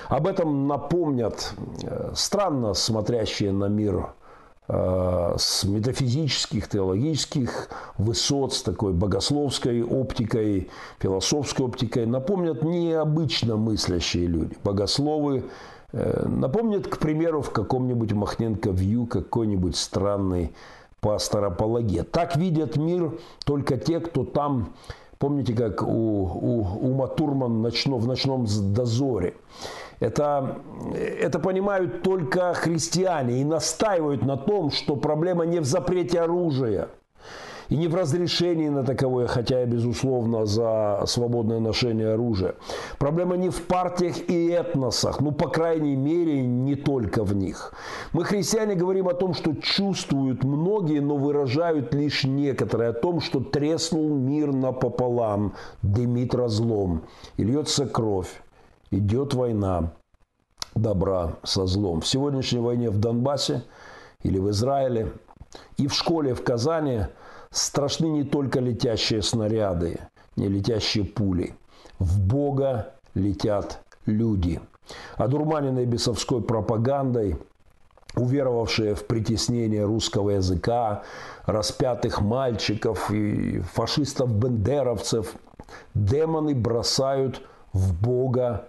Об этом напомнят э, странно смотрящие на мир э, с метафизических, теологических высот, с такой богословской оптикой, философской оптикой, напомнят необычно мыслящие люди. Богословы э, напомнят, к примеру, в каком-нибудь Махненко Вью какой-нибудь странный пастор апологет. Так видят мир только те, кто там Помните, как у, у Ума Турман ночно, в «Ночном дозоре». Это, это понимают только христиане и настаивают на том, что проблема не в запрете оружия – и не в разрешении на таковое, хотя я, безусловно, за свободное ношение оружия. Проблема не в партиях и этносах, ну, по крайней мере, не только в них. Мы, христиане, говорим о том, что чувствуют многие, но выражают лишь некоторые, о том, что треснул мир напополам, дымит разлом, и льется кровь, идет война добра со злом. В сегодняшней войне в Донбассе или в Израиле и в школе в Казани – страшны не только летящие снаряды, не летящие пули. В Бога летят люди. Одурманенные бесовской пропагандой, уверовавшие в притеснение русского языка, распятых мальчиков и фашистов-бендеровцев, демоны бросают в Бога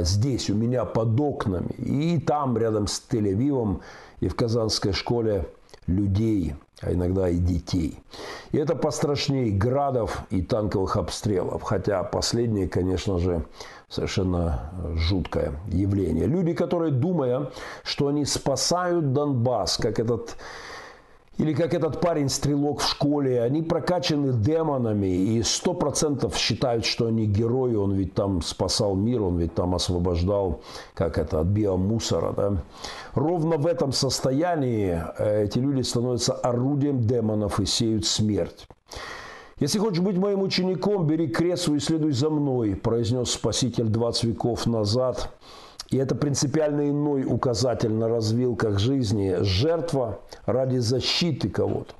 здесь, у меня под окнами, и там, рядом с Тель-Авивом, и в Казанской школе людей, а иногда и детей. И это пострашнее градов и танковых обстрелов, хотя последнее, конечно же, совершенно жуткое явление. Люди, которые, думая, что они спасают Донбасс, как этот или как этот парень-стрелок в школе, они прокачаны демонами и сто процентов считают, что они герои, он ведь там спасал мир, он ведь там освобождал, как это, от биомусора. Да? Ровно в этом состоянии э, эти люди становятся орудием демонов и сеют смерть. «Если хочешь быть моим учеником, бери крест и следуй за мной», произнес Спаситель 20 веков назад – и это принципиально иной указатель на развилках жизни. Жертва ради защиты кого-то.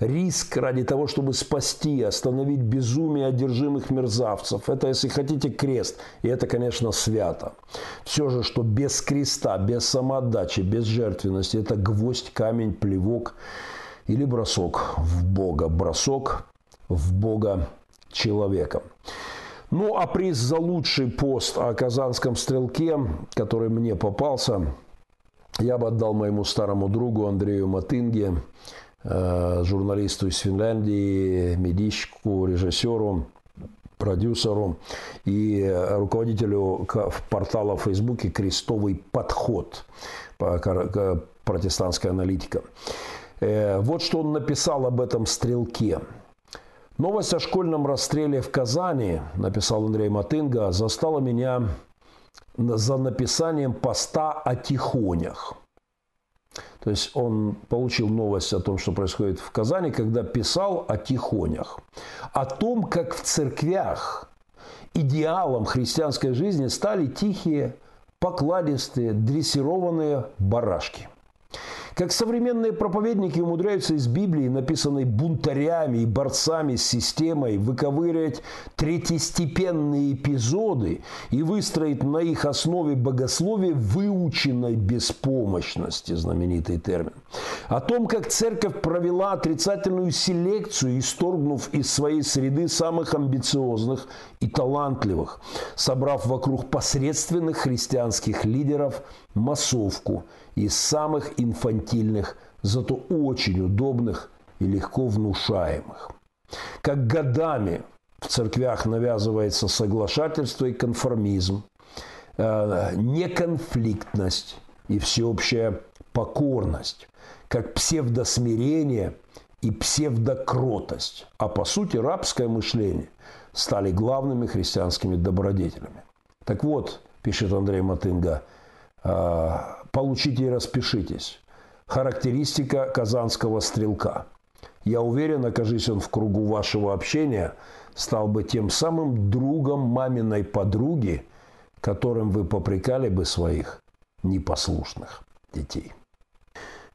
Риск ради того, чтобы спасти, остановить безумие одержимых мерзавцев. Это, если хотите, крест. И это, конечно, свято. Все же, что без креста, без самоотдачи, без жертвенности, это гвоздь, камень, плевок или бросок в Бога. Бросок в Бога человека. Ну, а приз за лучший пост о казанском стрелке, который мне попался, я бы отдал моему старому другу Андрею Матынге, э, журналисту из Финляндии, медичку, режиссеру, продюсеру и руководителю портала в Фейсбуке «Крестовый подход» протестантская аналитика. Э, вот что он написал об этом стрелке – Новость о школьном расстреле в Казани, написал Андрей Матынга, застала меня за написанием поста о тихонях. То есть он получил новость о том, что происходит в Казани, когда писал о тихонях. О том, как в церквях идеалом христианской жизни стали тихие, покладистые, дрессированные барашки – как современные проповедники умудряются из Библии, написанной бунтарями и борцами с системой, выковыривать третьестепенные эпизоды и выстроить на их основе богословие выученной беспомощности, знаменитый термин. О том, как церковь провела отрицательную селекцию, исторгнув из своей среды самых амбициозных и талантливых, собрав вокруг посредственных христианских лидеров массовку – из самых инфантильных, зато очень удобных и легко внушаемых. Как годами в церквях навязывается соглашательство и конформизм, э, неконфликтность и всеобщая покорность, как псевдосмирение и псевдокротость, а по сути рабское мышление стали главными христианскими добродетелями. Так вот, пишет Андрей Матынга, э, Получите и распишитесь. Характеристика казанского стрелка. Я уверен, окажись он в кругу вашего общения, стал бы тем самым другом маминой подруги, которым вы попрекали бы своих непослушных детей.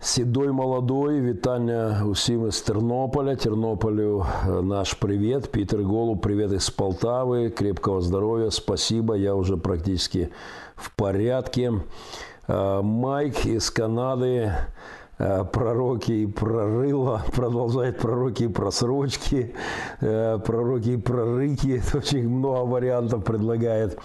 Седой молодой, вітання усім із Тернополя. Тернополю наш привет. Питер Голу, привет из Полтавы. Крепкого здоровья, спасибо. Я уже практически в порядке. Э, Майк из Канады, э, пророки и прорыла, продолжает пророки и просрочки, э, пророки и прорыки, очень много вариантов предлагает.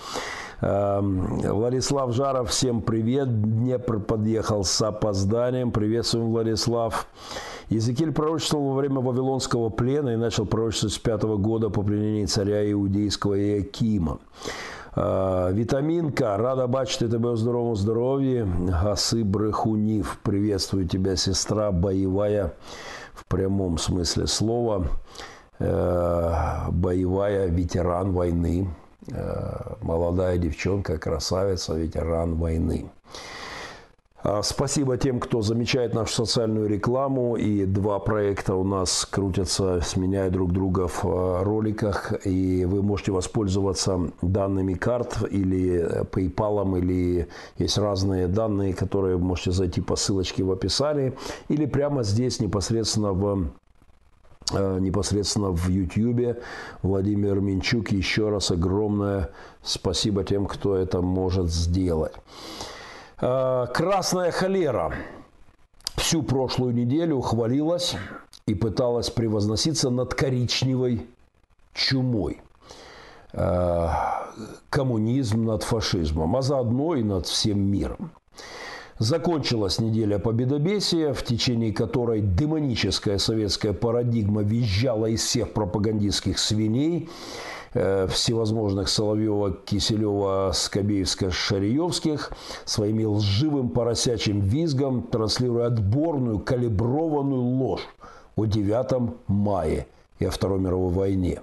Владислав Жаров, всем привет. Днепр подъехал с опозданием. Приветствуем, Владислав. Езекиль пророчествовал во время Вавилонского плена и начал пророчествовать с пятого года по пленении царя Иудейского Иакима. Вітамінка, рада бачити тебе у здоровому здоров'ї. Гаси Брехунів. Приветствую тебя, сестра боевая в прямом смысле слова. Боевая ветеран войны. Молодая девчонка, красавица, ветеран войны. А, спасибо тем, кто замечает нашу социальную рекламу. И два проекта у нас крутятся, сменяя друг друга в а, роликах. И вы можете воспользоваться данными карт или PayPal, или есть разные данные, которые можете зайти по ссылочке в описании. Или прямо здесь непосредственно в а, непосредственно в YouTube. Владимир Минчук, еще раз огромное спасибо тем, кто это может сделать. Э, красная холера всю прошлую неделю хвалилась и пыталась превозноситься над коричневой чумой. Э, коммунизм над фашизмом, а заодно и над всем миром. Закончилась неделя победобесия, в течение которой демоническая советская парадигма визжала из всех пропагандистских свиней, всевозможных Соловьева, Киселева, Скобеевска, Шариевских своими лживым поросячьим визгом, транслируя отборную, калиброванную ложь о 9 мае и о Второй мировой войне.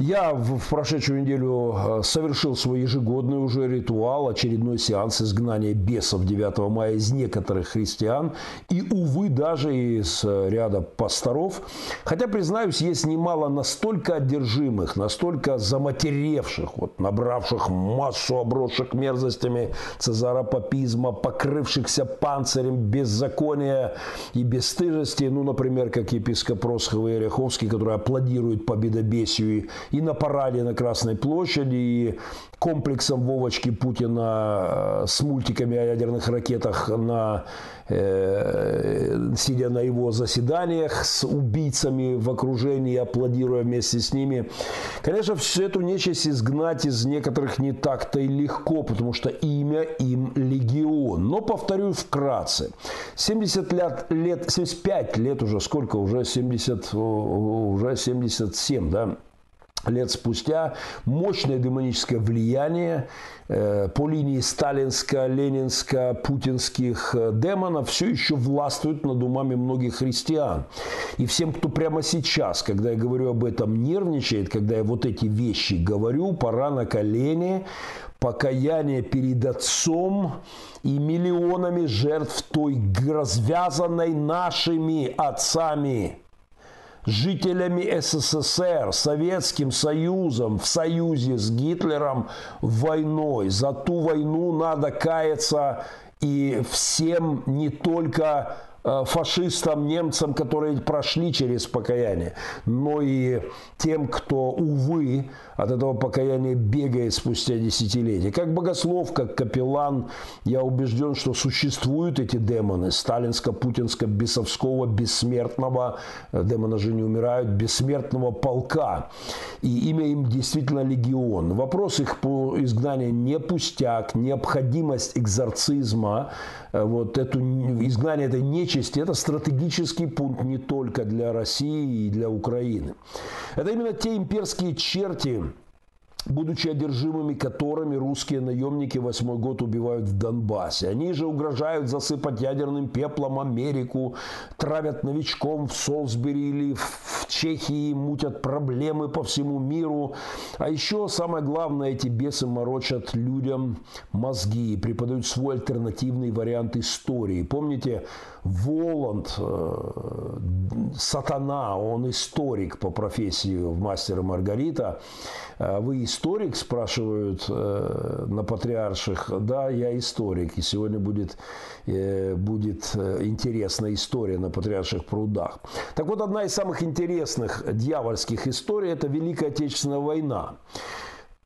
Я в прошедшую неделю э, совершил свой ежегодный уже ритуал, очередной сеанс изгнания бесов 9 мая из некоторых христиан и, увы, даже из э, ряда пасторов. Хотя, признаюсь, есть немало настолько одержимых, настолько заматеревших, вот, набравших массу обросших мерзостями цезаропапизма, покрывшихся панцирем беззакония и бесстыжести, ну, например, как епископ Росхов и Ореховский, который аплодирует победобесию и на параде на Красной площади, и комплексом Вовочки Путина э, с мультиками о ядерных ракетах, на, э, сидя на его заседаниях с убийцами в окружении, аплодируя вместе с ними. Конечно, всю эту нечисть изгнать из некоторых не так-то и легко, потому что имя им легион. Но повторю вкратце. 70 лет, лет 75 лет уже, сколько? Уже 70, уже 77, да? Лет спустя мощное демоническое влияние э, по линии сталинско-ленинско-путинских э, демонов все еще властвует над умами многих христиан. И всем, кто прямо сейчас, когда я говорю об этом, нервничает, когда я вот эти вещи говорю, пора на колени, покаяние перед Отцом и миллионами жертв той развязанной нашими отцами жителями СССР, Советским Союзом, в союзе с Гитлером войной. За ту войну надо каяться и всем не только Э, фашистам, немцам, которые прошли через покаяние, но и тем, кто, увы, от этого покаяния бегает спустя десятилетия. Как богослов, как капеллан, я убежден, что существуют эти демоны сталинско-путинско-бесовского бессмертного, э, демоны же не умирают, бессмертного полка. И имя им действительно легион. Вопрос их по изгнанию не пустяк, необходимость экзорцизма, э, вот эту изгнание этой нечисти, это стратегический пункт не только для России и для Украины. Это именно те имперские черти, будучи одержимыми которыми русские наемники восьмой год убивают в Донбассе. Они же угрожают засыпать ядерным пеплом Америку, травят новичком в Солсбери или в Чехии, мутят проблемы по всему миру. А еще самое главное, эти бесы морочат людям мозги, преподают свой альтернативный вариант истории. Помните, Воланд, э, сатана, он историк по профессии в «Мастера Маргарита». «А вы историк?» – спрашивают э, на патриарших. Да, я историк. И сегодня будет, э, будет интересная история на патриарших прудах. Так вот, одна из самых интересных дьявольских историй – это Великая Отечественная война.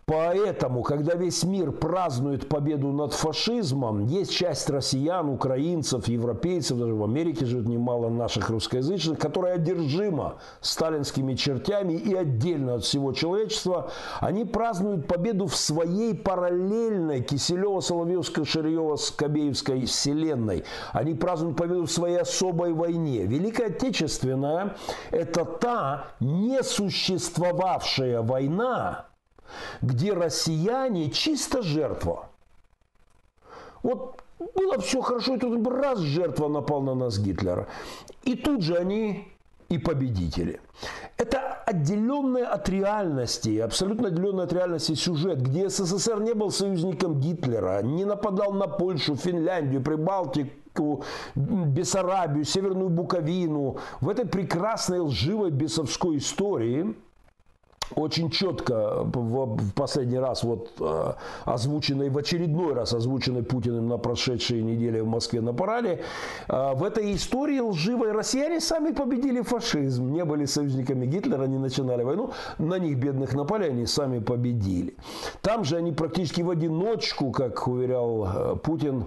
Поэтому, когда весь мир празднует победу над фашизмом, есть часть россиян, украинцев, европейцев, даже в Америке живет немало наших русскоязычных, которые одержима сталинскими чертями и отдельно от всего человечества, они празднуют победу в своей параллельной Киселево-Соловьевско-Ширьево-Скобеевской вселенной. Они празднуют победу в своей особой войне. Великая Отечественная – это та несуществовавшая война, где россияне чисто жертва. Вот было все хорошо, и тут раз жертва напал на нас Гитлера. И тут же они и победители. Это отделенный от реальности, абсолютно отделенный от реальности сюжет, где СССР не был союзником Гитлера, не нападал на Польшу, Финляндию, Прибалтику, Бессарабию, Северную Буковину. В этой прекрасной лживой бесовской истории – очень четко в последний раз вот э, озвученный, в очередной раз озвученный Путиным на прошедшей неделе в Москве на параде, э, в этой истории лживой россияне сами победили фашизм, не были союзниками Гитлера, не начинали войну, на них бедных напали, они сами победили. Там же они практически в одиночку, как уверял э, Путин,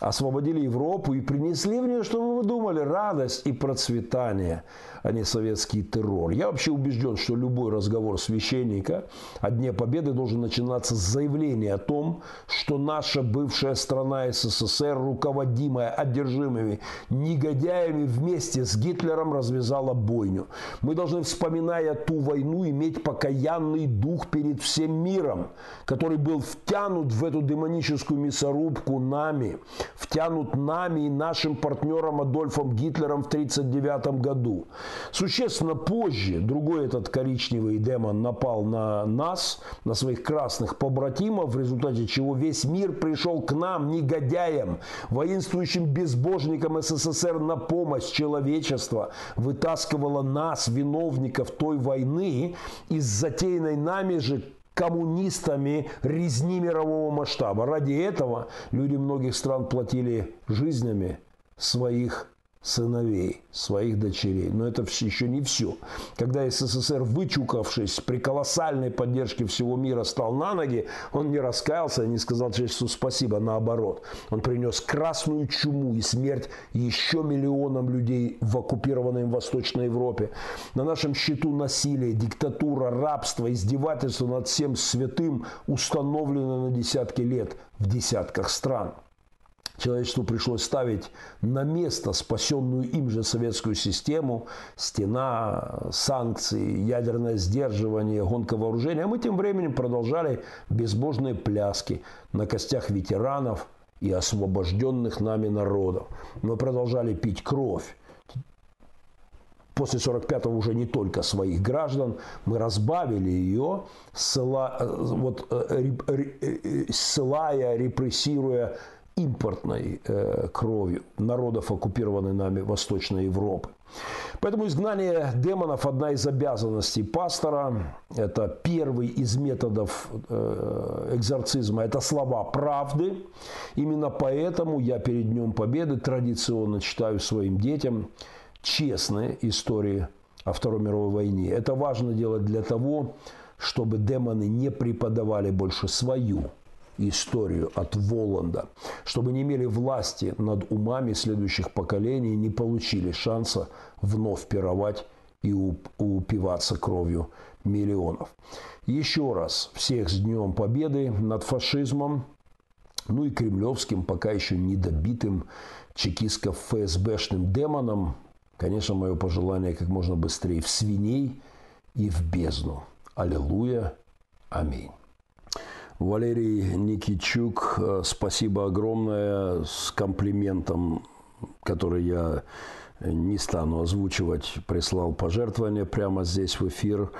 освободили Европу и принесли в нее, что вы думали, радость и процветание – а не советский террор. Я вообще убежден, что любой разговор священника о Дне Победы должен начинаться с заявления о том, что наша бывшая страна СССР, руководимая одержимыми негодяями, вместе с Гитлером развязала бойню. Мы должны, вспоминая ту войну, иметь покаянный дух перед всем миром, который был втянут в эту демоническую мясорубку нами, втянут нами и нашим партнером Адольфом Гитлером в 1939 году. Существенно позже другой этот коричневый демон напал на нас, на своих красных побратимов, в результате чего весь мир пришел к нам, негодяям, воинствующим безбожникам СССР на помощь человечества, вытаскивало нас, виновников той войны, из затеянной нами же коммунистами резни мирового масштаба. Ради этого люди многих стран платили жизнями своих сыновей, своих дочерей. Но это еще не все. Когда СССР, вычукавшись при колоссальной поддержке всего мира, стал на ноги, он не раскаялся, не сказал человечеству спасибо, наоборот. Он принес красную чуму и смерть еще миллионам людей в оккупированной Восточной Европе. На нашем счету насилие, диктатура, рабство, издевательство над всем святым установлено на десятки лет в десятках стран человечеству пришлось ставить на место спасенную им же советскую систему, стена, санкции, ядерное сдерживание, гонка вооружения. А мы тем временем продолжали безбожные пляски на костях ветеранов и освобожденных нами народов. Мы продолжали пить кровь. После 45-го уже не только своих граждан, мы разбавили ее, ссыла, вот, э, э, ссылая, репрессируя импортной э, кровью народов, оккупированной нами Восточной Европы. Поэтому изгнание демонов – одна из обязанностей пастора. Это первый из методов э, экзорцизма. Это слова правды. Именно поэтому я перед Днем Победы традиционно читаю своим детям честные истории о Второй мировой войне. Это важно делать для того, чтобы демоны не преподавали больше свою историю от Воланда, чтобы не имели власти над умами следующих поколений, не получили шанса вновь пировать и упиваться кровью миллионов. Еще раз всех с Днем Победы над фашизмом, ну и кремлевским, пока еще недобитым чекистско-ФСБшным демоном. Конечно, мое пожелание как можно быстрее в свиней и в бездну. Аллилуйя. Аминь. Валерий Никичук, э, спасибо огромное с комплиментом, который я не стану озвучивать, прислал пожертвование прямо здесь в эфир,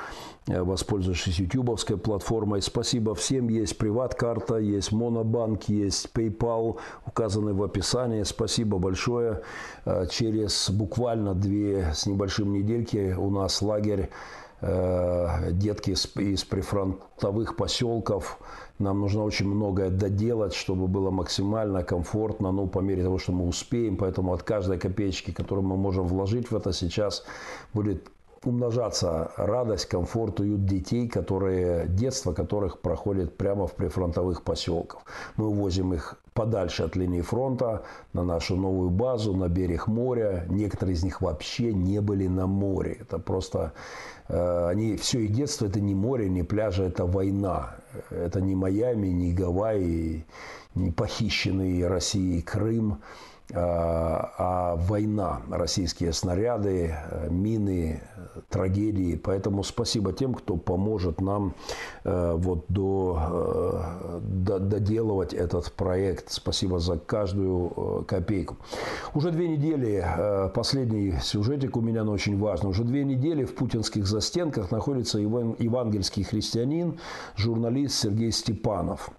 э, воспользовавшись ютубовской платформой. Спасибо всем. Есть приват-карта, есть монобанк, есть PayPal, указаны в описании. Спасибо большое. Э, через буквально две с небольшим недельки у нас лагерь детки из прифронтовых поселков нам нужно очень многое доделать, чтобы было максимально комфортно, ну, по мере того, что мы успеем. Поэтому от каждой копеечки, которую мы можем вложить в это сейчас, будет умножаться радость, комфорт, уют детей, которые, детство которых проходит прямо в прифронтовых поселках. Мы увозим их подальше от линии фронта, на нашу новую базу, на берег моря. Некоторые из них вообще не были на море. Это просто они все их детство это не море, не пляжа, это война. Это не Майами, не Гавайи, не похищенный Россией Крым. А, а война, российские снаряды, мины, трагедии. Поэтому спасибо тем, кто поможет нам э, вот до, э, до, доделывать этот проект. Спасибо за каждую э, копейку. Уже две недели, последний сюжетик у меня, но очень важный. Уже две недели в путинских застенках находится евангельский христианин, журналист Сергей Степанов.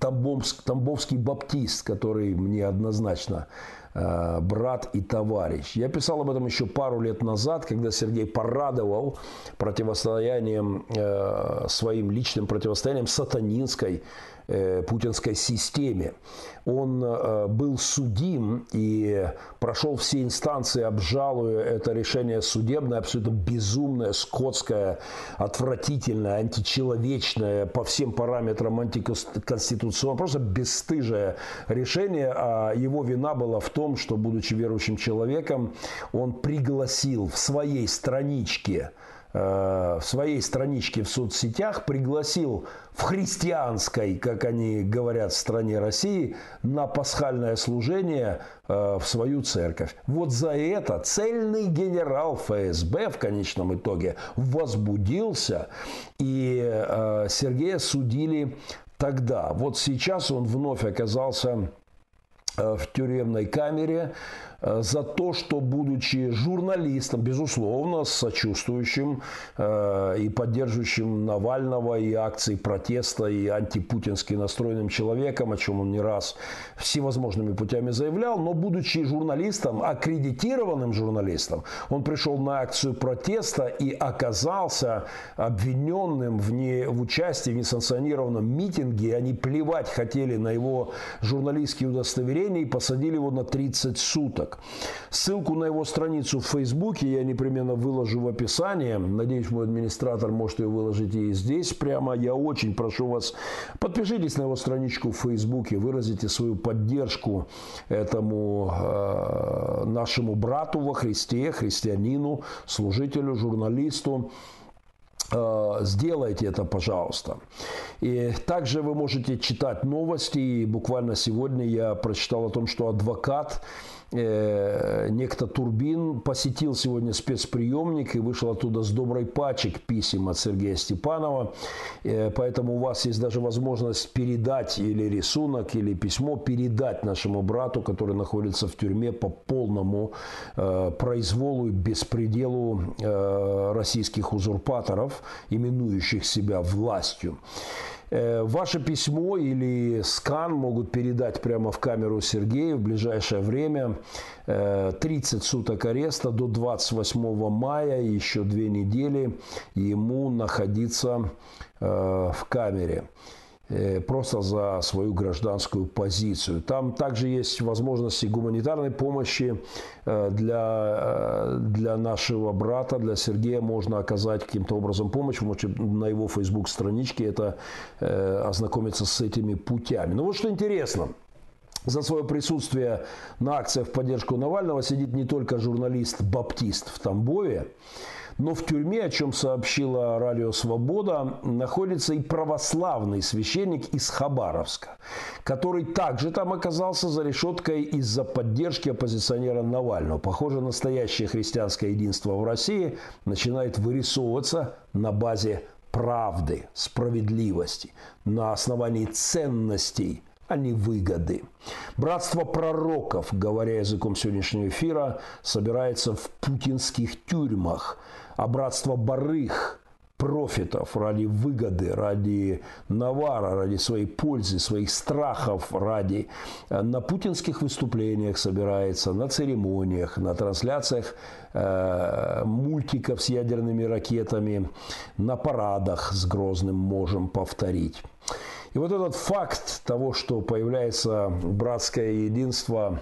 Тамбовск, тамбовский баптист, который мне однозначно э, брат и товарищ. Я писал об этом еще пару лет назад, когда Сергей порадовал противостоянием, э, своим личным противостоянием сатанинской путинской системе. Он был судим и прошел все инстанции, обжалуя это решение судебное, абсолютно безумное, скотское, отвратительное, античеловечное, по всем параметрам антиконституционное, просто бесстыжее решение. А его вина была в том, что, будучи верующим человеком, он пригласил в своей страничке Э, в своей страничке в соцсетях пригласил в христианской, как они говорят в стране России, на пасхальное служение э, в свою церковь. Вот за это цельный генерал ФСБ в конечном итоге возбудился, и э, Сергея судили тогда. Вот сейчас он вновь оказался в тюремной камере. Э, за то, что, будучи журналистом, безусловно, сочувствующим э, и поддерживающим Навального и акции протеста, и антипутински настроенным человеком, о чем он не раз всевозможными путями заявлял, но, будучи журналистом, аккредитированным журналистом, он пришел на акцию протеста и оказался обвиненным в, не, в участии в несанкционированном митинге. Они плевать хотели на его журналистские удостоверения и посадили его на 30 суток рынок. Ссылку на его страницу в Фейсбуке я непременно выложу в описании. Надеюсь, мой администратор может ее выложить и здесь прямо. Я очень прошу вас, подпишитесь на его страничку в Фейсбуке, выразите свою поддержку этому э, нашему брату во Христе, христианину, служителю, журналисту э, сделайте это, пожалуйста. И также вы можете читать новости. И буквально сегодня я прочитал о том, что адвокат э, некто Турбин посетил сегодня спецприемник и вышел оттуда с доброй пачек писем от Сергея Степанова. Э, поэтому у вас есть даже возможность передать или рисунок, или письмо передать нашему брату, который находится в тюрьме по полному э, произволу и беспределу российских узурпаторов, именующих себя властью. Э, ваше письмо или скан могут передать прямо в камеру Сергея в ближайшее время. 30 э, суток ареста до 28 мая, еще две недели ему находиться э, в камере. Э, просто за свою гражданскую позицию. Там также есть возможности гуманитарной помощи э, для, э, для нашего брата, для Сергея можно оказать каким-то образом помощь. Вы можете на его Facebook-страничке это ознакомиться с этими путями. Но вот что интересно. За свое присутствие на акциях в поддержку Навального сидит не только журналист-баптист в Тамбове, но в тюрьме, о чем сообщила Радио Свобода, находится и православный священник из Хабаровска, который также там оказался за решеткой из-за поддержки оппозиционера Навального. Похоже, настоящее христианское единство в России начинает вырисовываться на базе правды, справедливости, на основании ценностей, а не выгоды. Братство пророков, говоря языком сегодняшнего эфира, собирается в путинских тюрьмах – а братство барых, профитов, ради выгоды, ради навара, ради своей пользы, своих страхов, ради э, на путинских выступлениях собирается, на церемониях, на трансляциях э, мультиков с ядерными ракетами, на парадах с Грозным можем повторить. И вот этот факт того, что появляется братское единство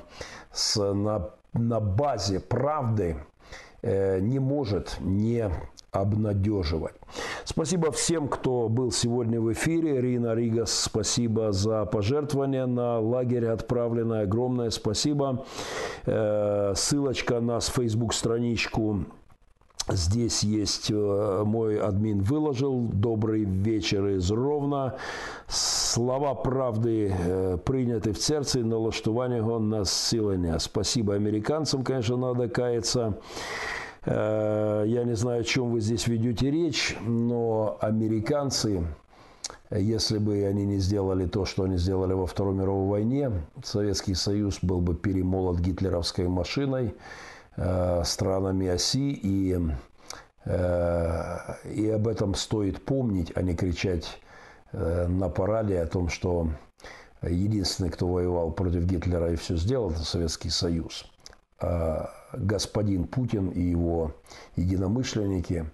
с, на, на базе правды, Э, не может не обнадеживать. Спасибо всем, кто был сегодня в эфире. Рина Ригас, спасибо за пожертвование на лагерь отправленное. Огромное спасибо. Э, ссылочка на Facebook-страничку Здесь есть э, мой админ выложил. Добрый вечер из Ровно. Слова правды приняты в сердце и налаштування його на силення. Спасибо американцам, конечно, надо каяться. Э, я не знаю, о чем вы здесь ведете речь, но американцы, если бы они не сделали то, что они сделали во Второй мировой войне, Советский Союз был бы перемолот гитлеровской машиной, э, странами оси, и, э, и об этом стоит помнить, а не кричать на параде о том, что единственный, кто воевал против Гитлера и все сделал, это Советский Союз. А господин Путин и его единомышленники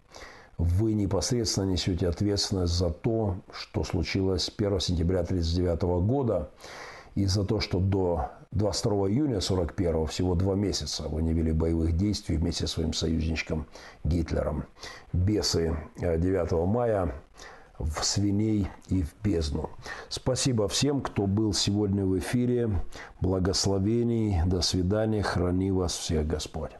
вы непосредственно несете ответственность за то, что случилось 1 сентября 1939 года, и за то, что до 22 июня 1941 всего два месяца не вели боевых действий вместе с своим союзничком Гитлером. Бесы 9 э, мая в свиней и в бездну. Спасибо всем, кто был сегодня в эфире. Благословений. До свидания. Храни вас всех Господь.